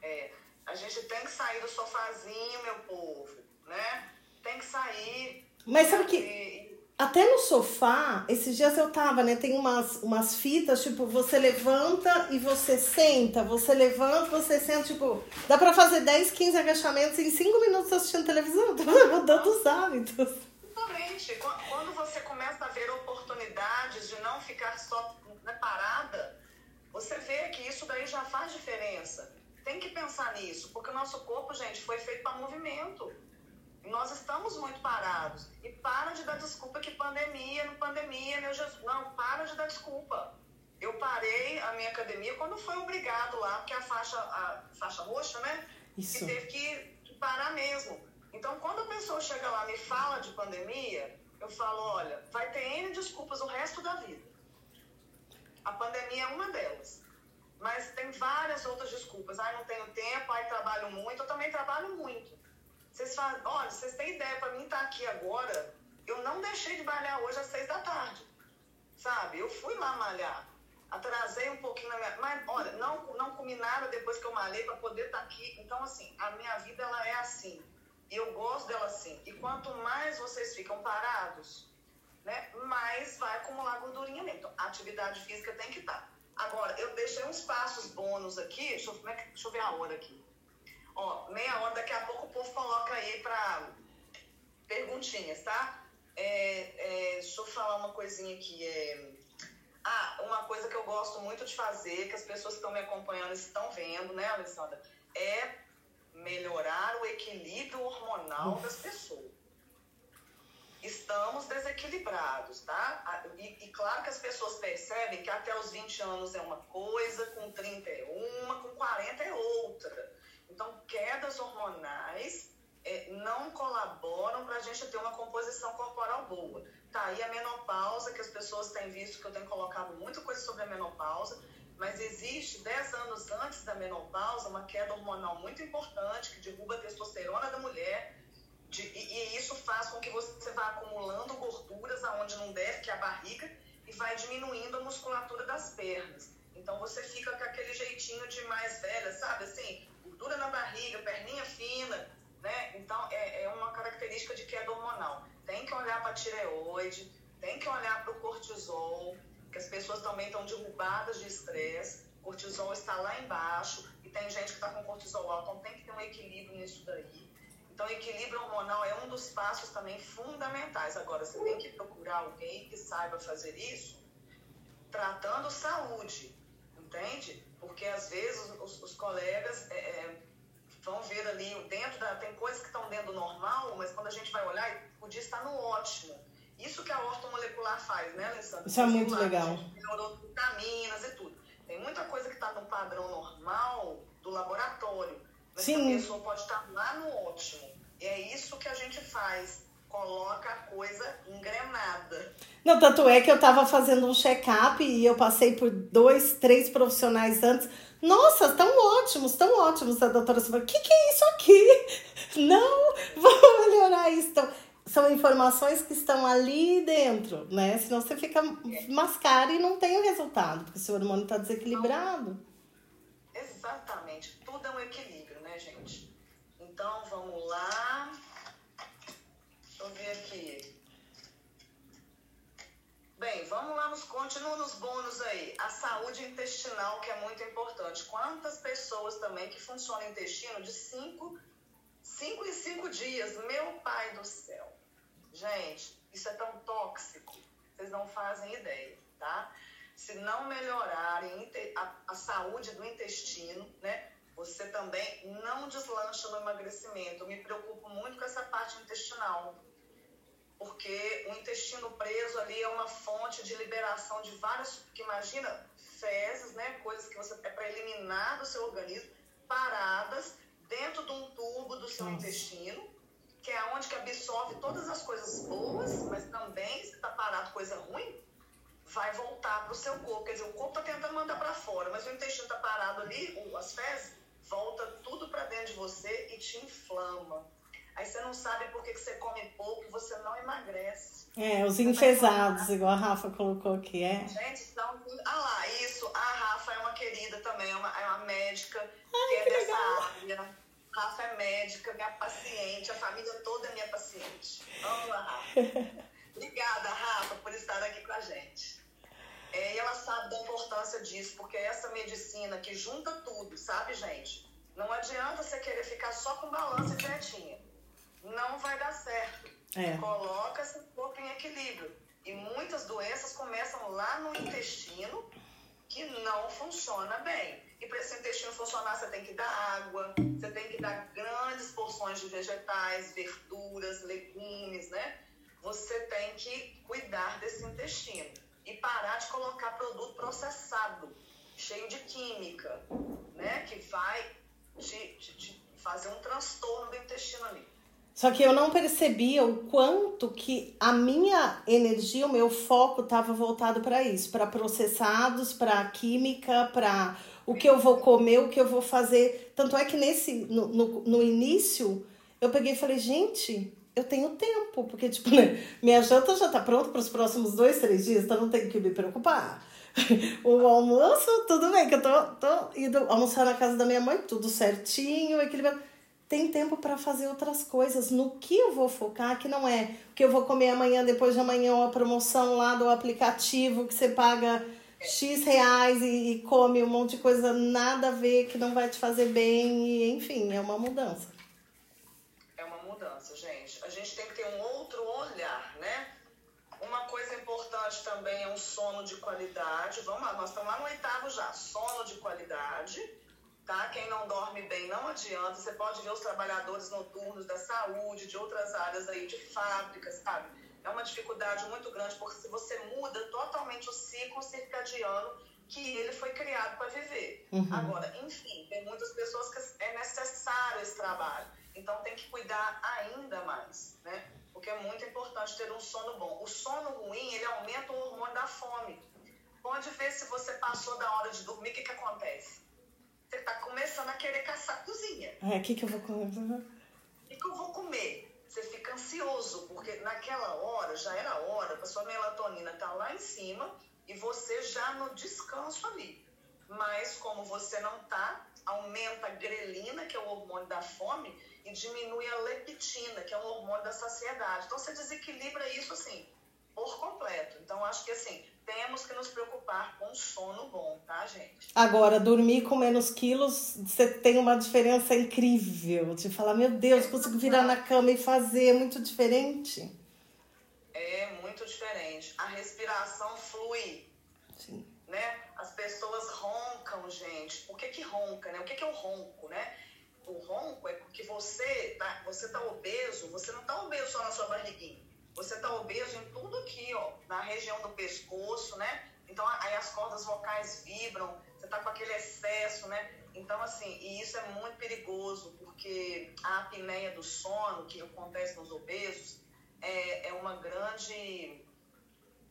É, a gente tem que sair do sofazinho, meu povo, né? Tem que sair. Mas sabe que E- até no sofá, esses dias eu tava, né? Tem umas, umas fitas, tipo, você levanta e você senta, você levanta, você senta, tipo, dá pra fazer 10, 15 agachamentos em 5 minutos assistindo televisão, mudando os hábitos. Exatamente. Qu- Quando você começa a ver oportunidades de não ficar só né, parada, você vê que isso daí já faz diferença. Tem que pensar nisso, porque o nosso corpo, gente, foi feito para movimento. Nós estamos muito parados. E para de dar desculpa que pandemia, não pandemia, meu Jesus. Não, para de dar desculpa. Eu parei a minha academia quando foi obrigado lá, porque a faixa, a faixa roxa, né? Isso. que teve que parar mesmo. Então, quando a pessoa chega lá e me fala de pandemia, eu falo, olha, vai ter N desculpas o resto da vida. A pandemia é uma delas. Mas tem várias outras desculpas. Ai, não tenho tempo, ai, trabalho muito. Eu também trabalho muito. Vocês fazem, olha, vocês têm ideia, para mim estar aqui agora, eu não deixei de malhar hoje às seis da tarde. Sabe? Eu fui lá malhar. Atrasei um pouquinho na minha. Mas, olha, não, não comi nada depois que eu malhei para poder estar aqui. Então, assim, a minha vida ela é assim. E eu gosto dela assim. E quanto mais vocês ficam parados, né, mais vai acumular gordurinha mesmo. Então, a atividade física tem que estar. Agora, eu deixei uns passos bônus aqui. Deixa eu, é que- deixa eu ver a hora aqui. Ó, meia hora, daqui a pouco o povo coloca aí para perguntinhas, tá? É, é, deixa eu falar uma coisinha aqui. É, Ah, uma coisa que eu gosto muito de fazer, que as pessoas que estão me acompanhando estão vendo, né, Alessandra? É melhorar o equilíbrio hormonal das pessoas. Estamos desequilibrados, tá? E, e, claro que as pessoas percebem que até os 20 anos é uma coisa, com 30 é uma, com 40 é outra. Então, quedas hormonais é, não colaboram para a gente ter uma composição corporal boa. Tá aí a menopausa, que as pessoas têm visto que eu tenho colocado muita coisa sobre a menopausa, mas existe 10 anos antes da menopausa uma queda hormonal muito importante que derruba a testosterona da mulher. De, e, e, isso faz com que você vá acumulando gorduras aonde não deve, que é a barriga, e vai diminuindo a musculatura das pernas. Então você fica com aquele jeitinho de mais velha, sabe? Assim, gordura na barriga, perninha fina, né? Então, é, é uma característica de queda hormonal. Tem que olhar para a tireoide, tem que olhar para o cortisol, que as pessoas também estão derrubadas de estresse. Cortisol está lá embaixo e tem gente que está com cortisol alto, então tem que ter um equilíbrio nisso daí. Então, equilíbrio hormonal é um dos passos também fundamentais. Agora, você tem que procurar alguém que saiba fazer isso tratando saúde, entende? Porque às vezes os, os colegas é, é vão ver ali dentro da. Tem coisas que estão dentro do normal, mas quando a gente vai olhar, podia estar no ótimo. Isso que a ortomolecular faz, né, Alessandra? Isso é muito legal. Vitaminas e tudo. Tem muita coisa que está no padrão normal do laboratório. Mas Sim. a pessoa pode estar lá no ótimo. E é isso que a gente faz. Coloca a coisa engrenada. Não, tanto é que eu estava fazendo um check-up e eu passei por dois, três profissionais antes nossa, tão ótimos, tão ótimos. A doutora Silva, o que, que é isso aqui? Não, vamos melhorar isso. Então, são informações que estão ali dentro, né? Senão você fica mascara e não tem o resultado, porque o seu hormônio está desequilibrado. Exatamente. Tudo é um equilíbrio, né, gente? Então, vamos lá. Deixa eu ver aqui. Bem, vamos lá, nos continua nos bônus aí. A saúde intestinal, que é muito importante. Quantas pessoas também que funciona o intestino de 5 cinco em 5 dias? Meu pai do céu. Gente, isso é tão tóxico. Vocês não fazem ideia, tá? Se não melhorarem a, a saúde do intestino, né? Você também não deslancha no emagrecimento. Eu me preocupo muito com essa parte intestinal porque o intestino preso ali é uma fonte de liberação de várias, que imagina, fezes, né, coisas que você é para eliminar do seu organismo, paradas dentro de um tubo do seu Nossa. intestino, que é onde que absorve todas as coisas boas, mas também se está parado coisa ruim, vai voltar para o seu corpo. Quer dizer, o corpo está tentando mandar para fora, mas o intestino está parado ali, as fezes, volta tudo para dentro de você e te inflama. Aí você não sabe por que, que você come pouco e você não emagrece. É, os enfesados, igual a Rafa colocou aqui, é. Gente, então, ah lá, isso, a Rafa é uma querida também, é uma, é uma médica Ai, que é que dessa legal. área. Rafa é médica, minha paciente, a família toda é minha paciente. Amo a Rafa. Obrigada, Rafa, por estar aqui com a gente. É, e ela sabe da importância disso, porque é essa medicina que junta tudo, sabe, gente? Não adianta você querer ficar só com balança e dietinha não vai dar certo. É. Coloca seu corpo em equilíbrio. E muitas doenças começam lá no intestino, que não funciona bem. E para esse intestino funcionar, você tem que dar água, você tem que dar grandes porções de vegetais, verduras, legumes, né? Você tem que cuidar desse intestino e parar de colocar produto processado, cheio de química, né? Que vai te, te, te fazer um transtorno do intestino ali. Só que eu não percebia o quanto que a minha energia, o meu foco estava voltado para isso, para processados, para química, para o que eu vou comer, o que eu vou fazer. Tanto é que nesse no, no, no início eu peguei e falei, gente, eu tenho tempo, porque tipo, né, minha janta já tá pronta para os próximos dois, três dias, então não tenho que me preocupar. o almoço, tudo bem, que eu tô, tô indo almoçar na casa da minha mãe, tudo certinho, equilibrado tem tempo para fazer outras coisas. No que eu vou focar, que não é o que eu vou comer amanhã, depois de amanhã, uma promoção lá do aplicativo que você paga X reais e, e come um monte de coisa nada a ver, que não vai te fazer bem, e enfim, é uma mudança. É uma mudança, gente. A gente tem que ter um outro olhar, né? Uma coisa importante também é um sono de qualidade. Vamos lá, nós estamos lá no oitavo já. Sono de qualidade, tá? Quem não dorme bem não adianta. Você pode ver os trabalhadores noturnos da saúde, de outras áreas aí, de fábricas, sabe? É uma dificuldade muito grande, porque se você muda totalmente o ciclo circadiano que ele foi criado para viver. Uhum. Agora, enfim, tem muitas pessoas que é necessário esse trabalho. Então tem que cuidar ainda mais, né? Porque é muito importante ter um sono bom. O sono ruim, ele aumenta o hormônio da fome. Pode ver se você passou da hora de dormir, o que, que acontece? Você está começando a querer caçar a cozinha. É, o que, que eu vou comer? O que, que eu vou comer? Você fica ansioso, porque naquela hora, já era hora, a sua melatonina tá lá em cima e você já no descanso ali. Mas como você não tá, aumenta a grelina, que é o hormônio da fome, e diminui a leptina, que é o hormônio da saciedade. Então você desequilibra isso assim, por completo. Então acho que assim, temos que nos preocupar com sono bom, tá, gente? Agora, dormir com menos quilos, você tem uma diferença incrível. De falar, meu Deus, consigo virar na cama e fazer, é muito diferente. É muito diferente. A respiração flui. Sim. Né? As pessoas roncam, gente. Por que que ronca, né? O que que é o ronco, né? O ronco é porque você tá, você tá obeso, você não tá obeso só na sua barriguinha. Você tá obeso em tudo aqui, ó, na região do pescoço, né? Então aí as cordas vocais vibram, você tá com aquele excesso, né? Então, assim, e isso é muito perigoso, porque a apneia do sono, que acontece nos obesos, é, é uma grande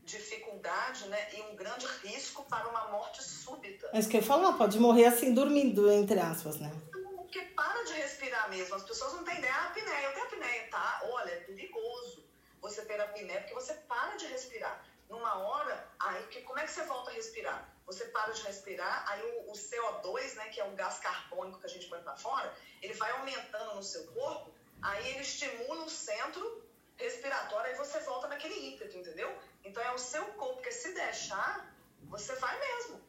dificuldade né, e um grande risco para uma morte súbita. É isso que eu ia falar, pode morrer assim dormindo, entre aspas, né? Porque para de respirar mesmo, as pessoas não têm ideia, ah, apneia, eu tenho apneia, tá? Olha, é perigoso você ter apneia, porque você para de respirar. Numa hora, aí que, como é que você volta a respirar? Você para de respirar, aí o, o CO2, né, que é o gás carbônico que a gente põe para fora, ele vai aumentando no seu corpo, aí ele estimula o centro respiratória e você volta naquele ímpeto, entendeu? Então é o seu corpo, porque se deixar, você vai mesmo.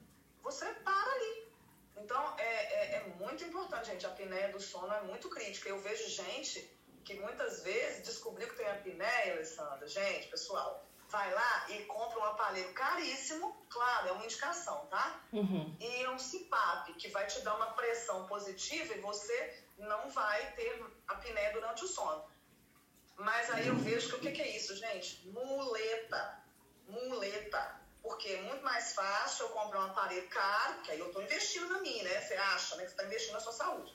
Você para ali. Então é, é, é muito importante, gente. A apneia do sono é muito crítica. Eu vejo gente que muitas vezes descobriu que tem apneia, Alessandra. Gente, pessoal, vai lá e compra um aparelho caríssimo, claro, é uma indicação, tá? Uhum. E é um CPAP, que vai te dar uma pressão positiva e você não vai ter apneia durante o sono. Mas aí eu vejo que o que, que é isso, gente? Muleta. Muleta. Porque é muito mais fácil eu comprar um aparelho caro, que aí eu estou investindo na minha, né? Você acha né, que você está investindo na sua saúde.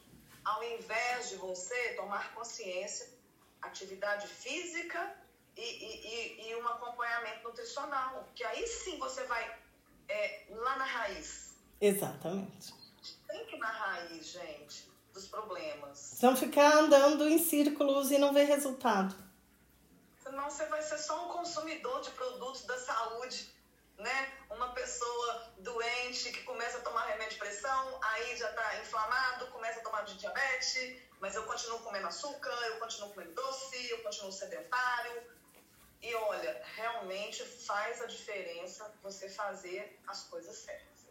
Ao invés de você tomar consciência, atividade física e, e, e, um acompanhamento nutricional. Que aí sim você vai é, lá na raiz. Exatamente. Tem que ir na raiz, gente dos problemas. Não ficar andando em círculos e não ver resultado. Senão você vai ser só um consumidor de produtos da saúde, né? Uma pessoa doente que começa a tomar remédio de pressão, aí já está inflamado, começa a tomar de diabetes, mas eu continuo comendo açúcar, eu continuo comendo doce, eu continuo sedentário. E olha, realmente faz a diferença você fazer as coisas certas,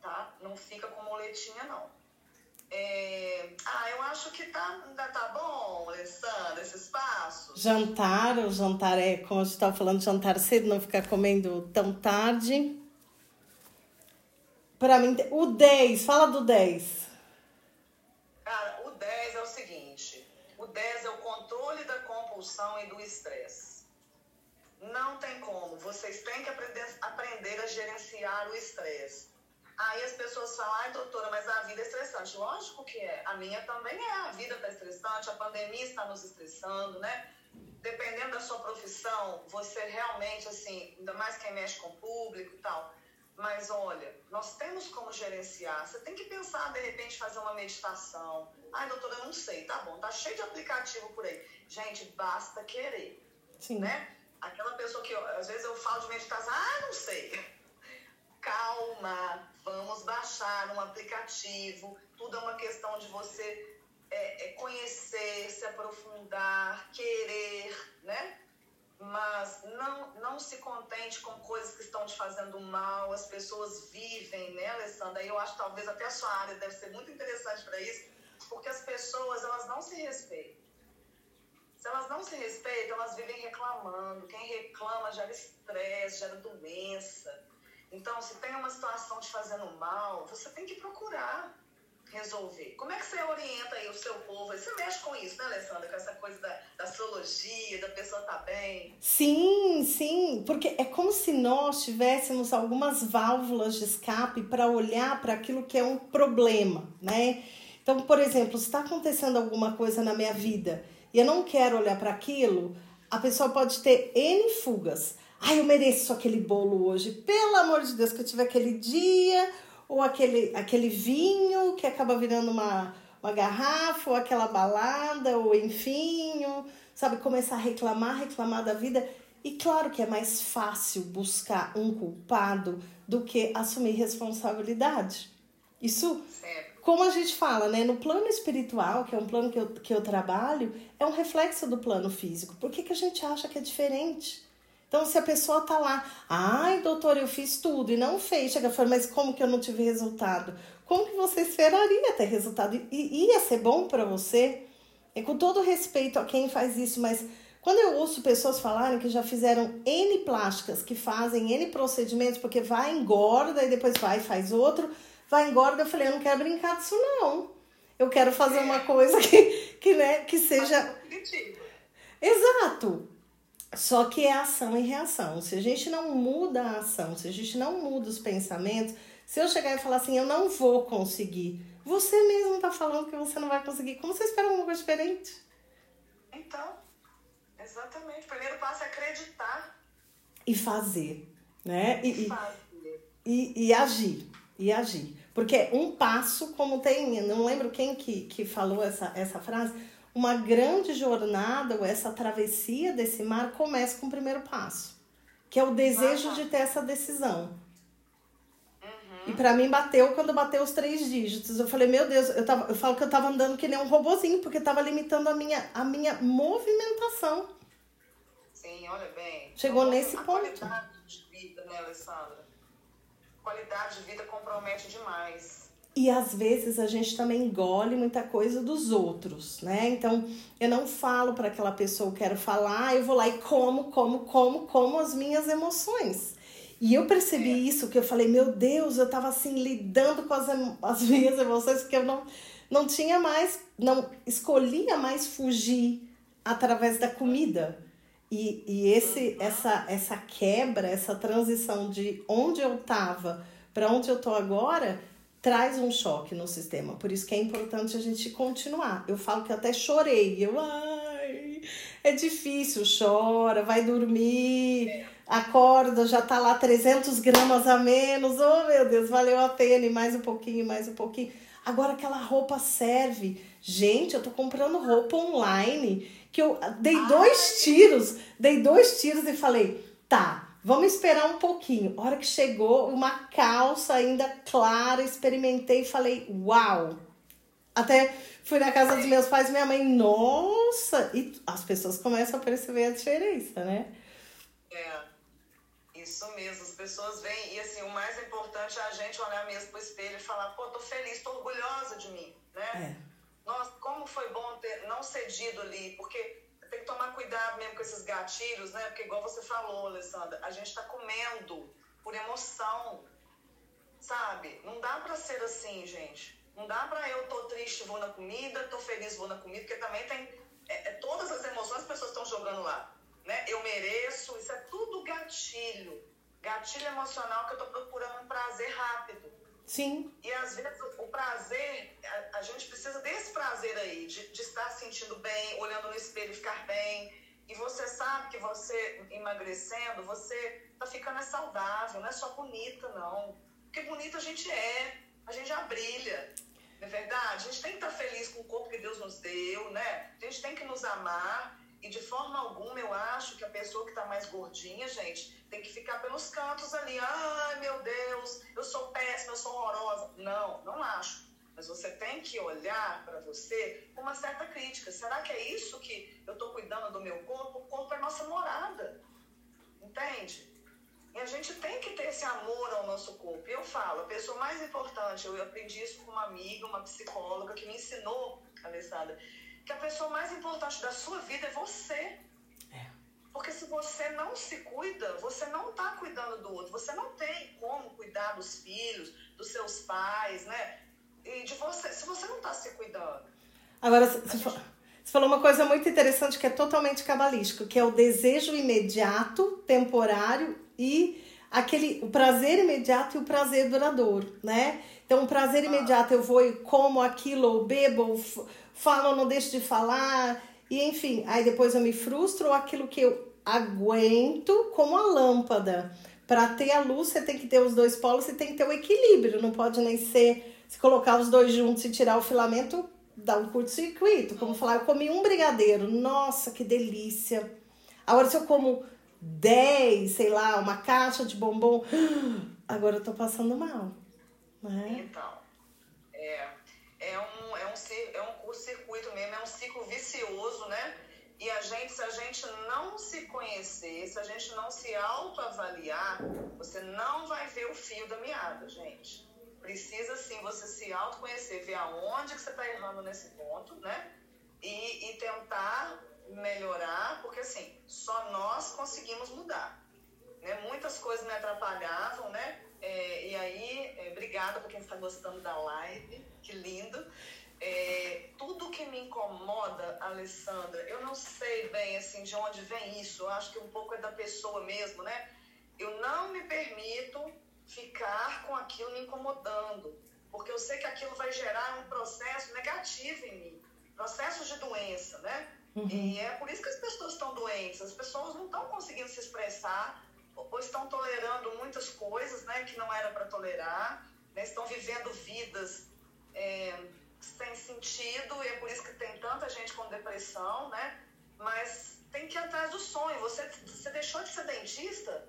tá? Não fica com moletinha, não. É... Ah, eu acho que tá, ainda tá bom, Alessandra, esse espaço. Jantar, o jantar é, como a gente estava falando, jantar cedo, não ficar comendo tão tarde. Para mim, o 10, fala do 10. Cara, o 10 é o seguinte: o 10 é o controle da compulsão e do estresse. Não tem como, vocês têm que aprender, aprender a gerenciar o estresse. Aí as pessoas falam, ai doutora, mas a vida é estressante. Lógico que é. A minha também é. A vida está estressante, a pandemia está nos estressando, né? Dependendo da sua profissão, você realmente, assim, ainda mais quem mexe com o público e tal. Mas olha, nós temos como gerenciar. Você tem que pensar, de repente, fazer uma meditação. Ai, doutora, eu não sei. Tá bom, tá cheio de aplicativo por aí. Gente, basta querer. Sim. Né? Aquela pessoa que, eu, às vezes, eu falo de meditação, ah, não sei calma, vamos baixar um aplicativo. Tudo é uma questão de você é, é conhecer, se aprofundar, querer, né? Mas não, não se contente com coisas que estão te fazendo mal. As pessoas vivem, né, Alessandra? Eu acho que talvez até a sua área deve ser muito interessante para isso, porque as pessoas elas não se respeitam. Se elas não se respeitam, elas vivem reclamando. Quem reclama gera estresse, gera doença. Então, se tem uma situação te fazendo mal, você tem que procurar resolver. Como é que você orienta aí o seu povo? Você mexe com isso, né, Alessandra? Com essa coisa da, da astrologia, da pessoa tá bem? Sim, sim, porque é como se nós tivéssemos algumas válvulas de escape para olhar para aquilo que é um problema, né? Então, por exemplo, se está acontecendo alguma coisa na minha vida e eu não quero olhar para aquilo, a pessoa pode ter N fugas. Ai, eu mereço aquele bolo hoje. Pelo amor de Deus, que eu tive aquele dia ou aquele, aquele vinho que acaba virando uma, uma garrafa, ou aquela balada, ou enfim, sabe, começar a reclamar, reclamar da vida. E claro que é mais fácil buscar um culpado do que assumir responsabilidade. Isso, como a gente fala, né? No plano espiritual, que é um plano que eu, que eu trabalho, é um reflexo do plano físico. Por que, que a gente acha que é diferente? Então, se a pessoa tá lá, ai, doutor, eu fiz tudo e não fez, chega e fala, mas como que eu não tive resultado? Como que você esperaria ter resultado? E ia ser bom para você? É com todo respeito a quem faz isso, mas quando eu ouço pessoas falarem que já fizeram N plásticas, que fazem N procedimentos, porque vai, engorda e depois vai e faz outro, vai, engorda, eu falei, eu não quero brincar disso, não. Eu quero fazer uma coisa que, que, né, que seja. Exato. Só que é ação e reação. Se a gente não muda a ação, se a gente não muda os pensamentos, se eu chegar e falar assim, eu não vou conseguir, você mesmo tá falando que você não vai conseguir. Como você espera alguma coisa diferente? Então, exatamente. O primeiro passo é acreditar. E fazer, né? E, e fazer. E, e agir. E agir. Porque um passo, como tem, não lembro quem que, que falou essa, essa frase, uma grande jornada ou essa travessia desse mar começa com o primeiro passo, que é o desejo de ter essa decisão. Uhum. E para mim bateu quando bateu os três dígitos. Eu falei, meu Deus, eu, tava, eu falo que eu tava andando que nem um robozinho, porque tava limitando a minha, a minha movimentação. Sim, olha bem. Chegou então, nesse ponto. Qualidade de vida, né, Alessandra? Qualidade de vida compromete demais. E às vezes a gente também engole muita coisa dos outros, né? Então eu não falo para aquela pessoa, eu quero falar, eu vou lá e como, como, como, como as minhas emoções. E eu percebi é. isso, que eu falei, meu Deus, eu tava assim lidando com as, as minhas emoções, porque eu não, não tinha mais, não escolhia mais fugir através da comida. E, e esse, essa, essa quebra, essa transição de onde eu tava para onde eu tô agora traz um choque no sistema. Por isso que é importante a gente continuar. Eu falo que até chorei. Eu, ai, é difícil, chora, vai dormir, acorda, já tá lá 300 gramas a menos. Oh, meu Deus, valeu a pena. E mais um pouquinho, mais um pouquinho. Agora aquela roupa serve. Gente, eu tô comprando roupa online que eu dei dois tiros, dei dois tiros e falei, tá, Vamos esperar um pouquinho. A hora que chegou, uma calça ainda clara, experimentei e falei, uau! Até fui na casa dos meus pais e minha mãe, nossa! E as pessoas começam a perceber a diferença, né? É, isso mesmo. As pessoas vêm, e assim, o mais importante é a gente olhar mesmo pro espelho e falar, pô, tô feliz, tô orgulhosa de mim, né? É. Nossa, como foi bom ter não cedido ali, porque tem que tomar cuidado mesmo com esses gatilhos, né? Porque, igual você falou, Alessandra, a gente está comendo por emoção, sabe? Não dá para ser assim, gente. Não dá para eu tô triste, vou na comida, tô feliz, vou na comida, porque também tem é, é, todas as emoções as pessoas estão jogando lá, né? Eu mereço, isso é tudo gatilho. Gatilho emocional que eu tô procurando um prazer rápido. Sim. E às vezes o prazer, a, a gente precisa desse prazer aí, de, de estar sentindo bem, olhando no espelho e ficar bem. E você sabe que você emagrecendo, você tá ficando saudável, não é só bonita, não. Porque bonita a gente é, a gente já brilha. Não é verdade? A gente tem que estar feliz com o corpo que Deus nos deu, né? A gente tem que nos amar. E de forma alguma eu acho que a pessoa que está mais gordinha, gente, tem que ficar pelos cantos ali. Ai, meu Deus, eu sou péssima, eu sou horrorosa. Não, não acho. Mas você tem que olhar para você com uma certa crítica. Será que é isso que eu estou cuidando do meu corpo? O corpo é nossa morada. Entende? E a gente tem que ter esse amor ao nosso corpo. Eu falo, a pessoa mais importante, eu aprendi isso com uma amiga, uma psicóloga, que me ensinou, Alessandra, que a pessoa mais importante da sua vida é você. É. Porque se você não se cuida, você não está cuidando do outro. Você não tem como cuidar dos filhos, dos seus pais, né? E de você, se você não está se cuidando. Agora, você, gente... você falou uma coisa muito interessante que é totalmente cabalístico, que é o desejo imediato, temporário e aquele o prazer imediato e o prazer duradouro, né? Então, o prazer imediato eu vou e como aquilo, ou bebo, ou falo, ou não deixo de falar, e enfim, aí depois eu me frustro, ou aquilo que eu aguento como a lâmpada. Para ter a luz, você tem que ter os dois polos, você tem que ter o equilíbrio, não pode nem ser se colocar os dois juntos e tirar o filamento, dá um curto-circuito. Como falar, eu comi um brigadeiro, nossa, que delícia. Agora, se eu como 10, sei lá, uma caixa de bombom, agora eu tô passando mal. Né? Então, é, é, um, é, um, é um curto-circuito mesmo, é um ciclo vicioso, né? E a gente, se a gente não se conhecer, se a gente não se autoavaliar, você não vai ver o fio da meada, gente. Precisa sim você se autoconhecer, ver aonde que você está errando nesse ponto, né? E, e tentar melhorar, porque assim, só nós conseguimos mudar. Né? Muitas coisas me atrapalhavam, né? É, e aí, é, obrigada para quem está gostando da live, que lindo. É, tudo que me incomoda, Alessandra, eu não sei bem assim de onde vem isso. Eu acho que um pouco é da pessoa mesmo, né? Eu não me permito ficar com aquilo me incomodando, porque eu sei que aquilo vai gerar um processo negativo em mim, processo de doença, né? Uhum. E é por isso que as pessoas estão doentes. As pessoas não estão conseguindo se expressar ou estão tolerando muitas coisas né, que não era para tolerar, né, estão vivendo vidas é, sem sentido, e é por isso que tem tanta gente com depressão, né? Mas tem que ir atrás do sonho. Você, você deixou de ser dentista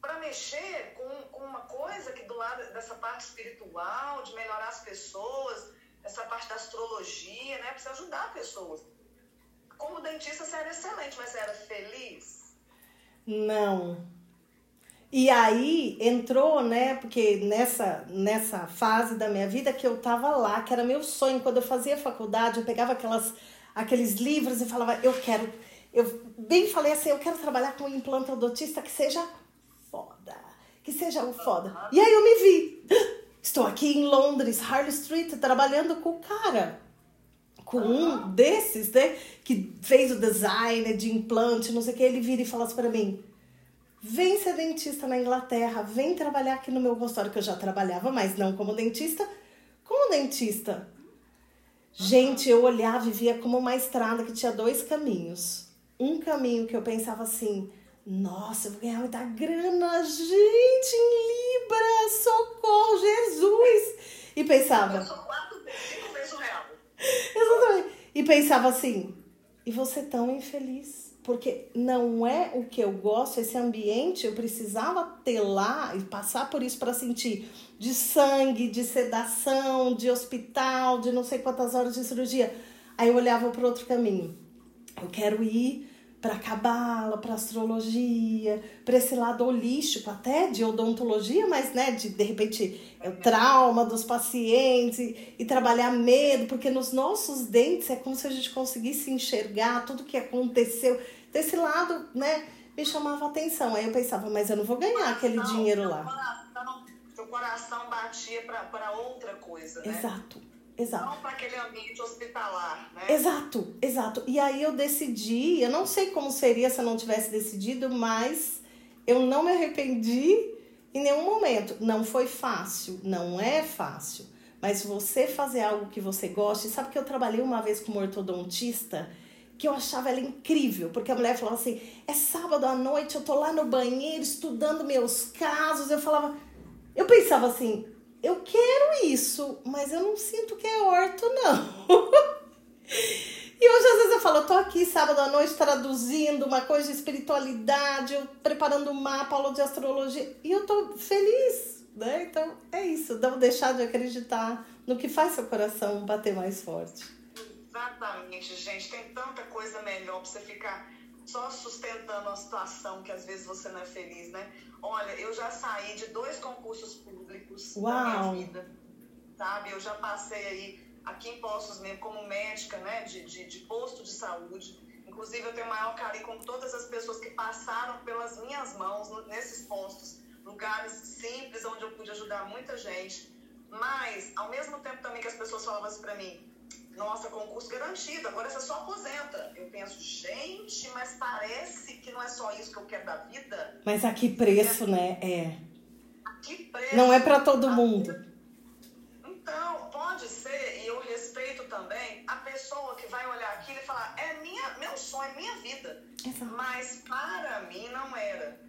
para mexer com, com uma coisa que do lado dessa parte espiritual, de melhorar as pessoas, essa parte da astrologia, né? Precisa ajudar pessoas. Como dentista, você era excelente, mas você era feliz? Não. E aí entrou, né? Porque nessa, nessa fase da minha vida que eu tava lá, que era meu sonho, quando eu fazia faculdade, eu pegava aquelas, aqueles livros e falava, eu quero. Eu bem falei assim, eu quero trabalhar com um implantodotista que seja foda. Que seja o foda. E aí eu me vi. Estou aqui em Londres, Harley Street, trabalhando com o cara. Com um desses, né? Que fez o design de implante, não sei o que. Ele vira e fala assim pra mim Vem ser dentista na Inglaterra, vem trabalhar aqui no meu consultório, que eu já trabalhava, mas não como dentista, como dentista. Gente, eu olhava e via como uma estrada que tinha dois caminhos. Um caminho que eu pensava assim, nossa, eu vou ganhar muita grana, gente, em Libra, socorro, Jesus! E pensava. Eu sou quatro, cinco vezes o real. Exatamente. E pensava assim, e você tão infeliz porque não é o que eu gosto, esse ambiente eu precisava ter lá e passar por isso para sentir de sangue, de sedação, de hospital, de não sei quantas horas de cirurgia. Aí eu olhava para outro caminho. Eu quero ir para cabala, para astrologia, para esse lado holístico até de odontologia, mas né, de de repente é o trauma dos pacientes e, e, trabalhar medo, porque nos nossos dentes é como se a gente conseguisse enxergar tudo que aconteceu desse lado, né, me chamava atenção. Aí eu pensava, mas eu não vou ganhar aquele dinheiro lá. Coração, seu coração batia para outra coisa, né? Exato. Exato. Não para aquele ambiente hospitalar, né? Exato, exato. E aí eu decidi, eu não sei como seria se eu não tivesse decidido, mas eu não me arrependi em nenhum momento. Não foi fácil, não é fácil. Mas você fazer algo que você gosta, sabe que eu trabalhei uma vez como ortodontista que eu achava ela incrível, porque a mulher falava assim: é sábado à noite, eu tô lá no banheiro estudando meus casos. Eu falava, eu pensava assim: eu quero isso, mas eu não sinto que é orto, não. e hoje, às vezes, eu falo: eu tô aqui sábado à noite traduzindo uma coisa de espiritualidade, eu preparando mapa, aula de astrologia, e eu tô feliz, né? Então é isso, não deixar de acreditar no que faz seu coração bater mais forte. Exatamente, gente. Tem tanta coisa melhor para você ficar só sustentando uma situação que às vezes você não é feliz, né? Olha, eu já saí de dois concursos públicos Uau. na minha vida, sabe? Eu já passei aí aqui em Postos mesmo, como médica, né, de, de, de posto de saúde. Inclusive, eu tenho maior carinho com todas as pessoas que passaram pelas minhas mãos nesses postos, lugares simples onde eu pude ajudar muita gente. Mas, ao mesmo tempo também que as pessoas falavam assim para mim, nossa, concurso garantido, agora você só aposenta. Eu penso, gente, mas parece que não é só isso que eu quero da vida. Mas a que preço, é. né? É. A que preço? Não é para todo mundo. Então, pode ser, e eu respeito também a pessoa que vai olhar aquilo e falar, é minha, meu sonho, minha vida. Exato. Mas para mim não era.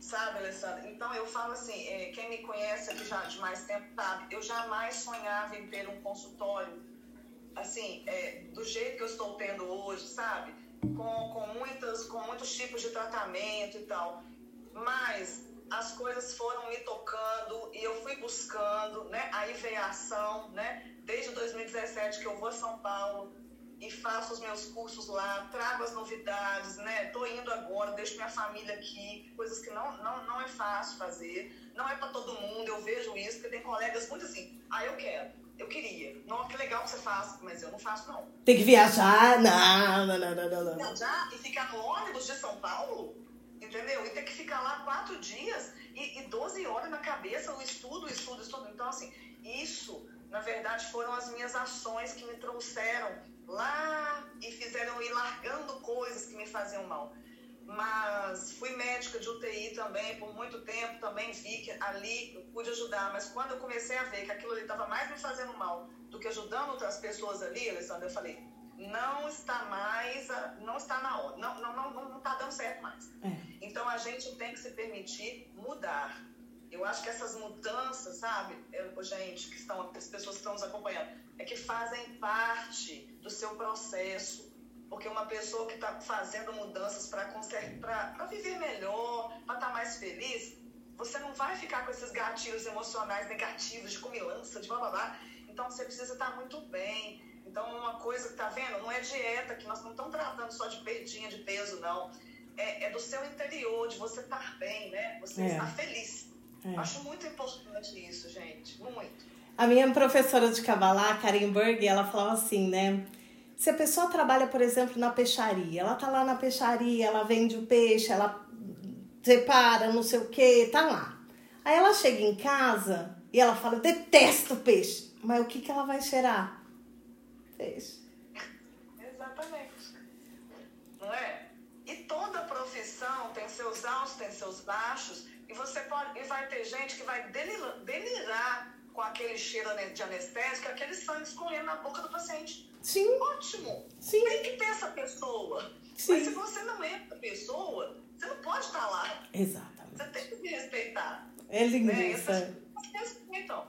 Sabe, Alessandra? Então eu falo assim, é, quem me conhece aqui já de mais tempo sabe, eu jamais sonhava em ter um consultório assim, é, do jeito que eu estou tendo hoje, sabe? Com, com, muitas, com muitos tipos de tratamento e tal. Mas as coisas foram me tocando e eu fui buscando, né? Aí veio a ação, né? Desde 2017 que eu vou a São Paulo e faço os meus cursos lá, trago as novidades, né? Tô indo agora, deixo minha família aqui, coisas que não, não, não é fácil fazer, não é para todo mundo, eu vejo isso, porque tem colegas muito assim, ah, eu quero, eu queria. Não, que legal que você faz, mas eu não faço, não. Tem que viajar? Não, não, não, não, não. Viajar e ficar no ônibus de São Paulo? Entendeu? E ter que ficar lá quatro dias e, e 12 horas na cabeça, o estudo, estudo, estudo. Então, assim, isso, na verdade, foram as minhas ações que me trouxeram lá e fizeram ir largando coisas que me faziam mal mas fui médica de UTI também por muito tempo, também vi que ali eu pude ajudar, mas quando eu comecei a ver que aquilo ali estava mais me fazendo mal do que ajudando outras pessoas ali, Alessandra, eu falei, não está mais, não está na hora, não não não não está dando certo mais. É. Então a gente tem que se permitir mudar. Eu acho que essas mudanças, sabe, eu, gente, que estão, as pessoas que estão nos acompanhando, é que fazem parte do seu processo porque uma pessoa que está fazendo mudanças para viver melhor, para estar tá mais feliz, você não vai ficar com esses gatilhos emocionais negativos, de comilança, de blá blá blá. Então você precisa estar tá muito bem. Então, uma coisa que tá vendo, não é dieta, que nós não estamos tratando só de perdinha de peso, não. É, é do seu interior, de você estar bem, né? Você é. estar feliz. É. Acho muito importante isso, gente. Muito. A minha professora de Kabbalah, Karen Berg, ela falava assim, né? Se a pessoa trabalha, por exemplo, na peixaria, ela tá lá na peixaria, ela vende o peixe, ela separa, não sei o que, tá lá. Aí ela chega em casa e ela fala, detesto peixe. Mas o que, que ela vai cheirar? Peixe. Exatamente. Não é? E toda profissão tem seus altos, tem seus baixos, e você pode. E vai ter gente que vai delirar com aquele cheiro de anestésico, aquele sangue escorrendo na boca do paciente. Sim. Ótimo. Sim. Tem que ter essa pessoa. Sim. Mas se você não é essa pessoa, você não pode estar lá. Exatamente. Você tem que me respeitar. É linguiça. Né? Respeitam.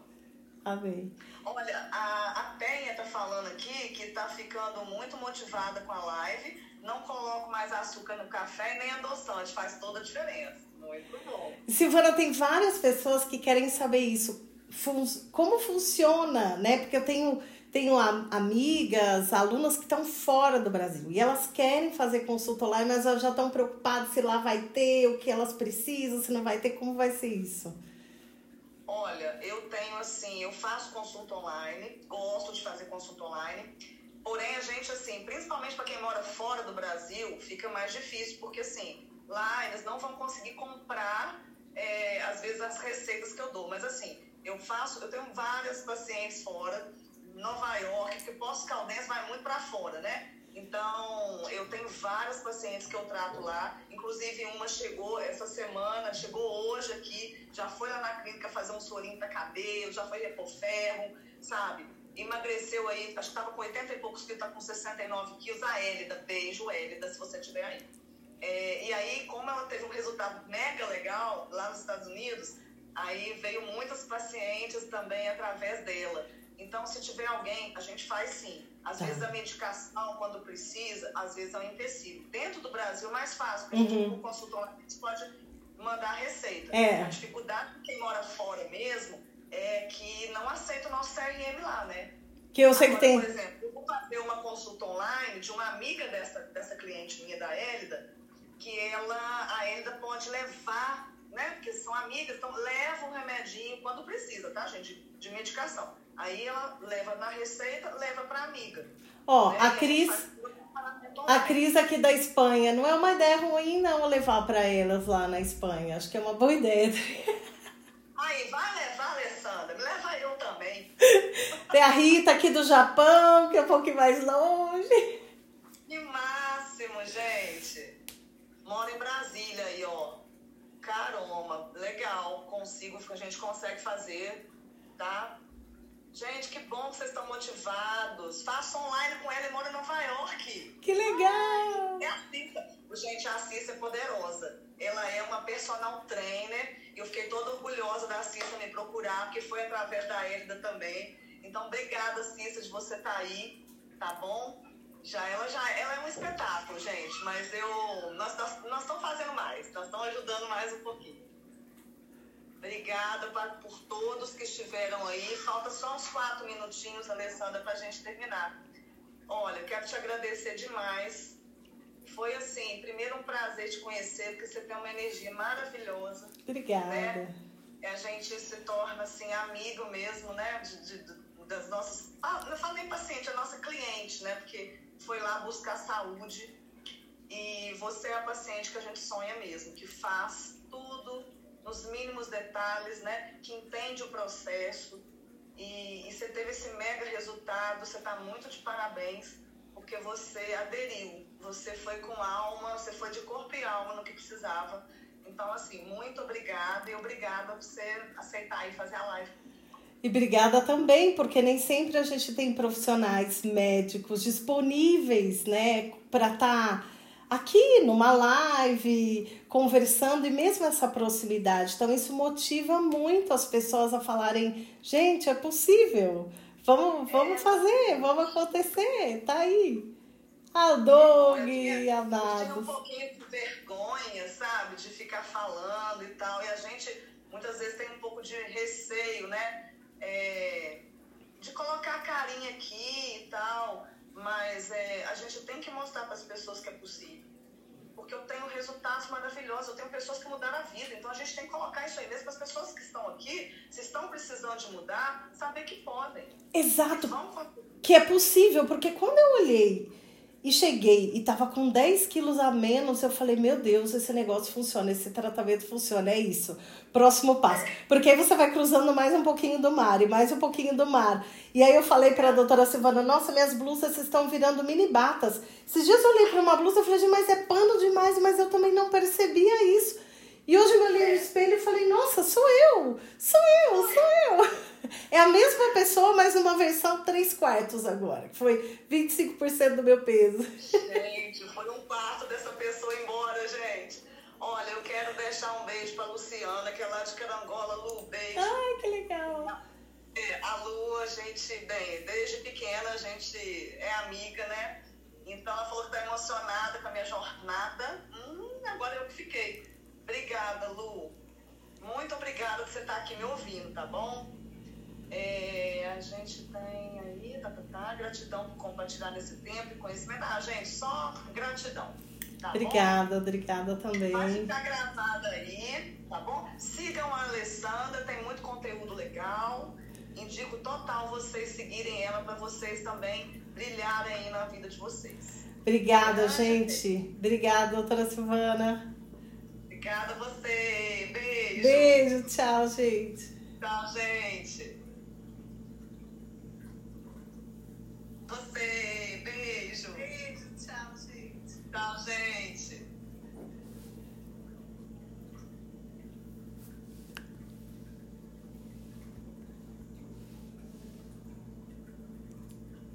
Amém. Olha, a, a Penha tá falando aqui que tá ficando muito motivada com a live. Não coloco mais açúcar no café nem adoçante. Faz toda a diferença. Muito bom. Silvana, tem várias pessoas que querem saber isso. Fun como funciona, né? Porque eu tenho tenho amigas, alunas que estão fora do Brasil e elas querem fazer consulta online, mas elas já estão preocupadas se lá vai ter, o que elas precisam, se não vai ter, como vai ser isso? Olha, eu tenho assim, eu faço consulta online, gosto de fazer consulta online, porém a gente assim, principalmente para quem mora fora do Brasil, fica mais difícil, porque assim, lá eles não vão conseguir comprar, é, às vezes, as receitas que eu dou, mas assim, eu faço, eu tenho várias pacientes fora, Nova York, porque Poços Caldense vai muito para fora, né? Então, eu tenho várias pacientes que eu trato lá. Inclusive, uma chegou essa semana, chegou hoje aqui, já foi lá na clínica fazer um sorinho para cabelo, já foi repor ferro, sabe? Emagreceu aí, acho que estava com 80 e poucos quilos, está com 69 quilos. A Hélida, beijo, Hélida, se você estiver aí. É, e aí, como ela teve um resultado mega legal lá nos Estados Unidos, aí veio muitas pacientes também através dela. Então, se tiver alguém, a gente faz sim. Às tá. vezes a medicação, quando precisa, às vezes é um empecilho. Dentro do Brasil, mais fácil, porque uhum. o gente pode mandar a receita. É. A dificuldade de quem mora fora mesmo é que não aceita o nosso CRM lá, né? Que eu sei Agora, que tem. Por exemplo, eu vou fazer uma consulta online de uma amiga dessa, dessa cliente minha, da Hélida, que ela, a Hélida pode levar né? Porque são amigas, então leva um remedinho quando precisa, tá, gente? De, medicação. Aí ela leva na receita, leva para amiga. Ó, né? a Cris. A Cris aqui da Espanha, não é uma ideia ruim não levar para elas lá na Espanha. Acho que é uma boa ideia. Aí, vai levar, Alessandra. Leva eu também. Tem a Rita aqui do Japão, que é um pouquinho mais longe. Que máximo, gente. Moro em Brasília aí, ó. Caramba, legal. Consigo, a gente consegue fazer, tá? Gente, que bom que vocês estão motivados. Faça online com ela e mora em Nova York. Que legal! É a Cissa. Gente, a Cissa é poderosa. Ela é uma personal trainer. E eu fiquei toda orgulhosa da Cissa me procurar, porque foi através da Hérida também. Então, obrigada, Cissa, de você estar tá aí, tá bom? Já ela já ela é um espetáculo, gente, mas eu nós, nós, nós estamos fazendo mais, nós estamos ajudando mais um pouquinho. Obrigada pra, por todos que estiveram aí. Falta só uns quatro minutinhos, Alessandra, para a gente terminar. Olha, quero te agradecer demais. Foi assim, primeiro um prazer te conhecer, porque você tem uma energia maravilhosa. Obrigada. Né? A gente se torna assim amigo mesmo, né? De, de, das nossas. Ah, não falo nem paciente, a nossa cliente, né? Porque foi lá buscar saúde. E você é a paciente que a gente sonha mesmo, que faz tudo nos mínimos detalhes, né? Que entende o processo. E, e você teve esse mega resultado, você está muito de parabéns, porque você aderiu, você foi com alma, você foi de corpo e alma no que precisava. Então, assim, muito obrigada e obrigada por você aceitar e fazer a live. E obrigada também, porque nem sempre a gente tem profissionais médicos disponíveis, né, para estar. Tá aqui numa live, conversando e mesmo essa proximidade. Então, isso motiva muito as pessoas a falarem: gente, é possível, vamos, vamos fazer, vamos acontecer, tá aí. A Doug, amados. Tinha um pouquinho de vergonha, sabe, de ficar falando e tal, e a gente muitas vezes tem um pouco de receio, né, é, de colocar a carinha aqui e tal. Mas é, a gente tem que mostrar para as pessoas que é possível. Porque eu tenho resultados maravilhosos, eu tenho pessoas que mudaram a vida. Então a gente tem que colocar isso aí mesmo para as pessoas que estão aqui, se estão precisando de mudar, saber que podem. Exato. Que é possível, porque quando eu olhei e cheguei e tava com 10 quilos a menos, eu falei, meu Deus, esse negócio funciona, esse tratamento funciona, é isso. Próximo passo. Porque aí você vai cruzando mais um pouquinho do mar e mais um pouquinho do mar. E aí eu falei pra doutora Silvana, nossa, minhas blusas estão virando mini batas. Esses dias eu olhei pra uma blusa e falei, mas é pano demais, mas eu também não percebia isso. E hoje eu olhei no espelho e falei, nossa, sou eu, sou eu, sou eu. É a mesma pessoa, mas uma versão 3 quartos agora, que foi 25% do meu peso. Gente, foi um quarto dessa pessoa embora, gente. Olha, eu quero deixar um beijo pra Luciana, que é lá de Carangola. Lu, beijo. Ai, que legal. É, a Lu, a gente, bem, desde pequena a gente é amiga, né? Então ela falou que tá emocionada com a minha jornada. Hum, agora eu que fiquei. Obrigada, Lu. Muito obrigada por você estar aqui me ouvindo, tá bom? É, a gente tem aí, tá, tá, tá, gratidão por compartilhar nesse tempo e conhecimento. Ah, gente, só gratidão. Tá obrigada, bom? obrigada também. Vai ficar gravada aí, tá bom? Sigam a Alessandra, tem muito conteúdo legal. Indico total vocês seguirem ela para vocês também brilharem aí na vida de vocês. Obrigada, gente. Obrigada, doutora Silvana. Obrigada a você. Beijo. Beijo, tchau, gente. Tchau, gente. Você, beijo. Beijo, tchau, gente. Tchau, gente.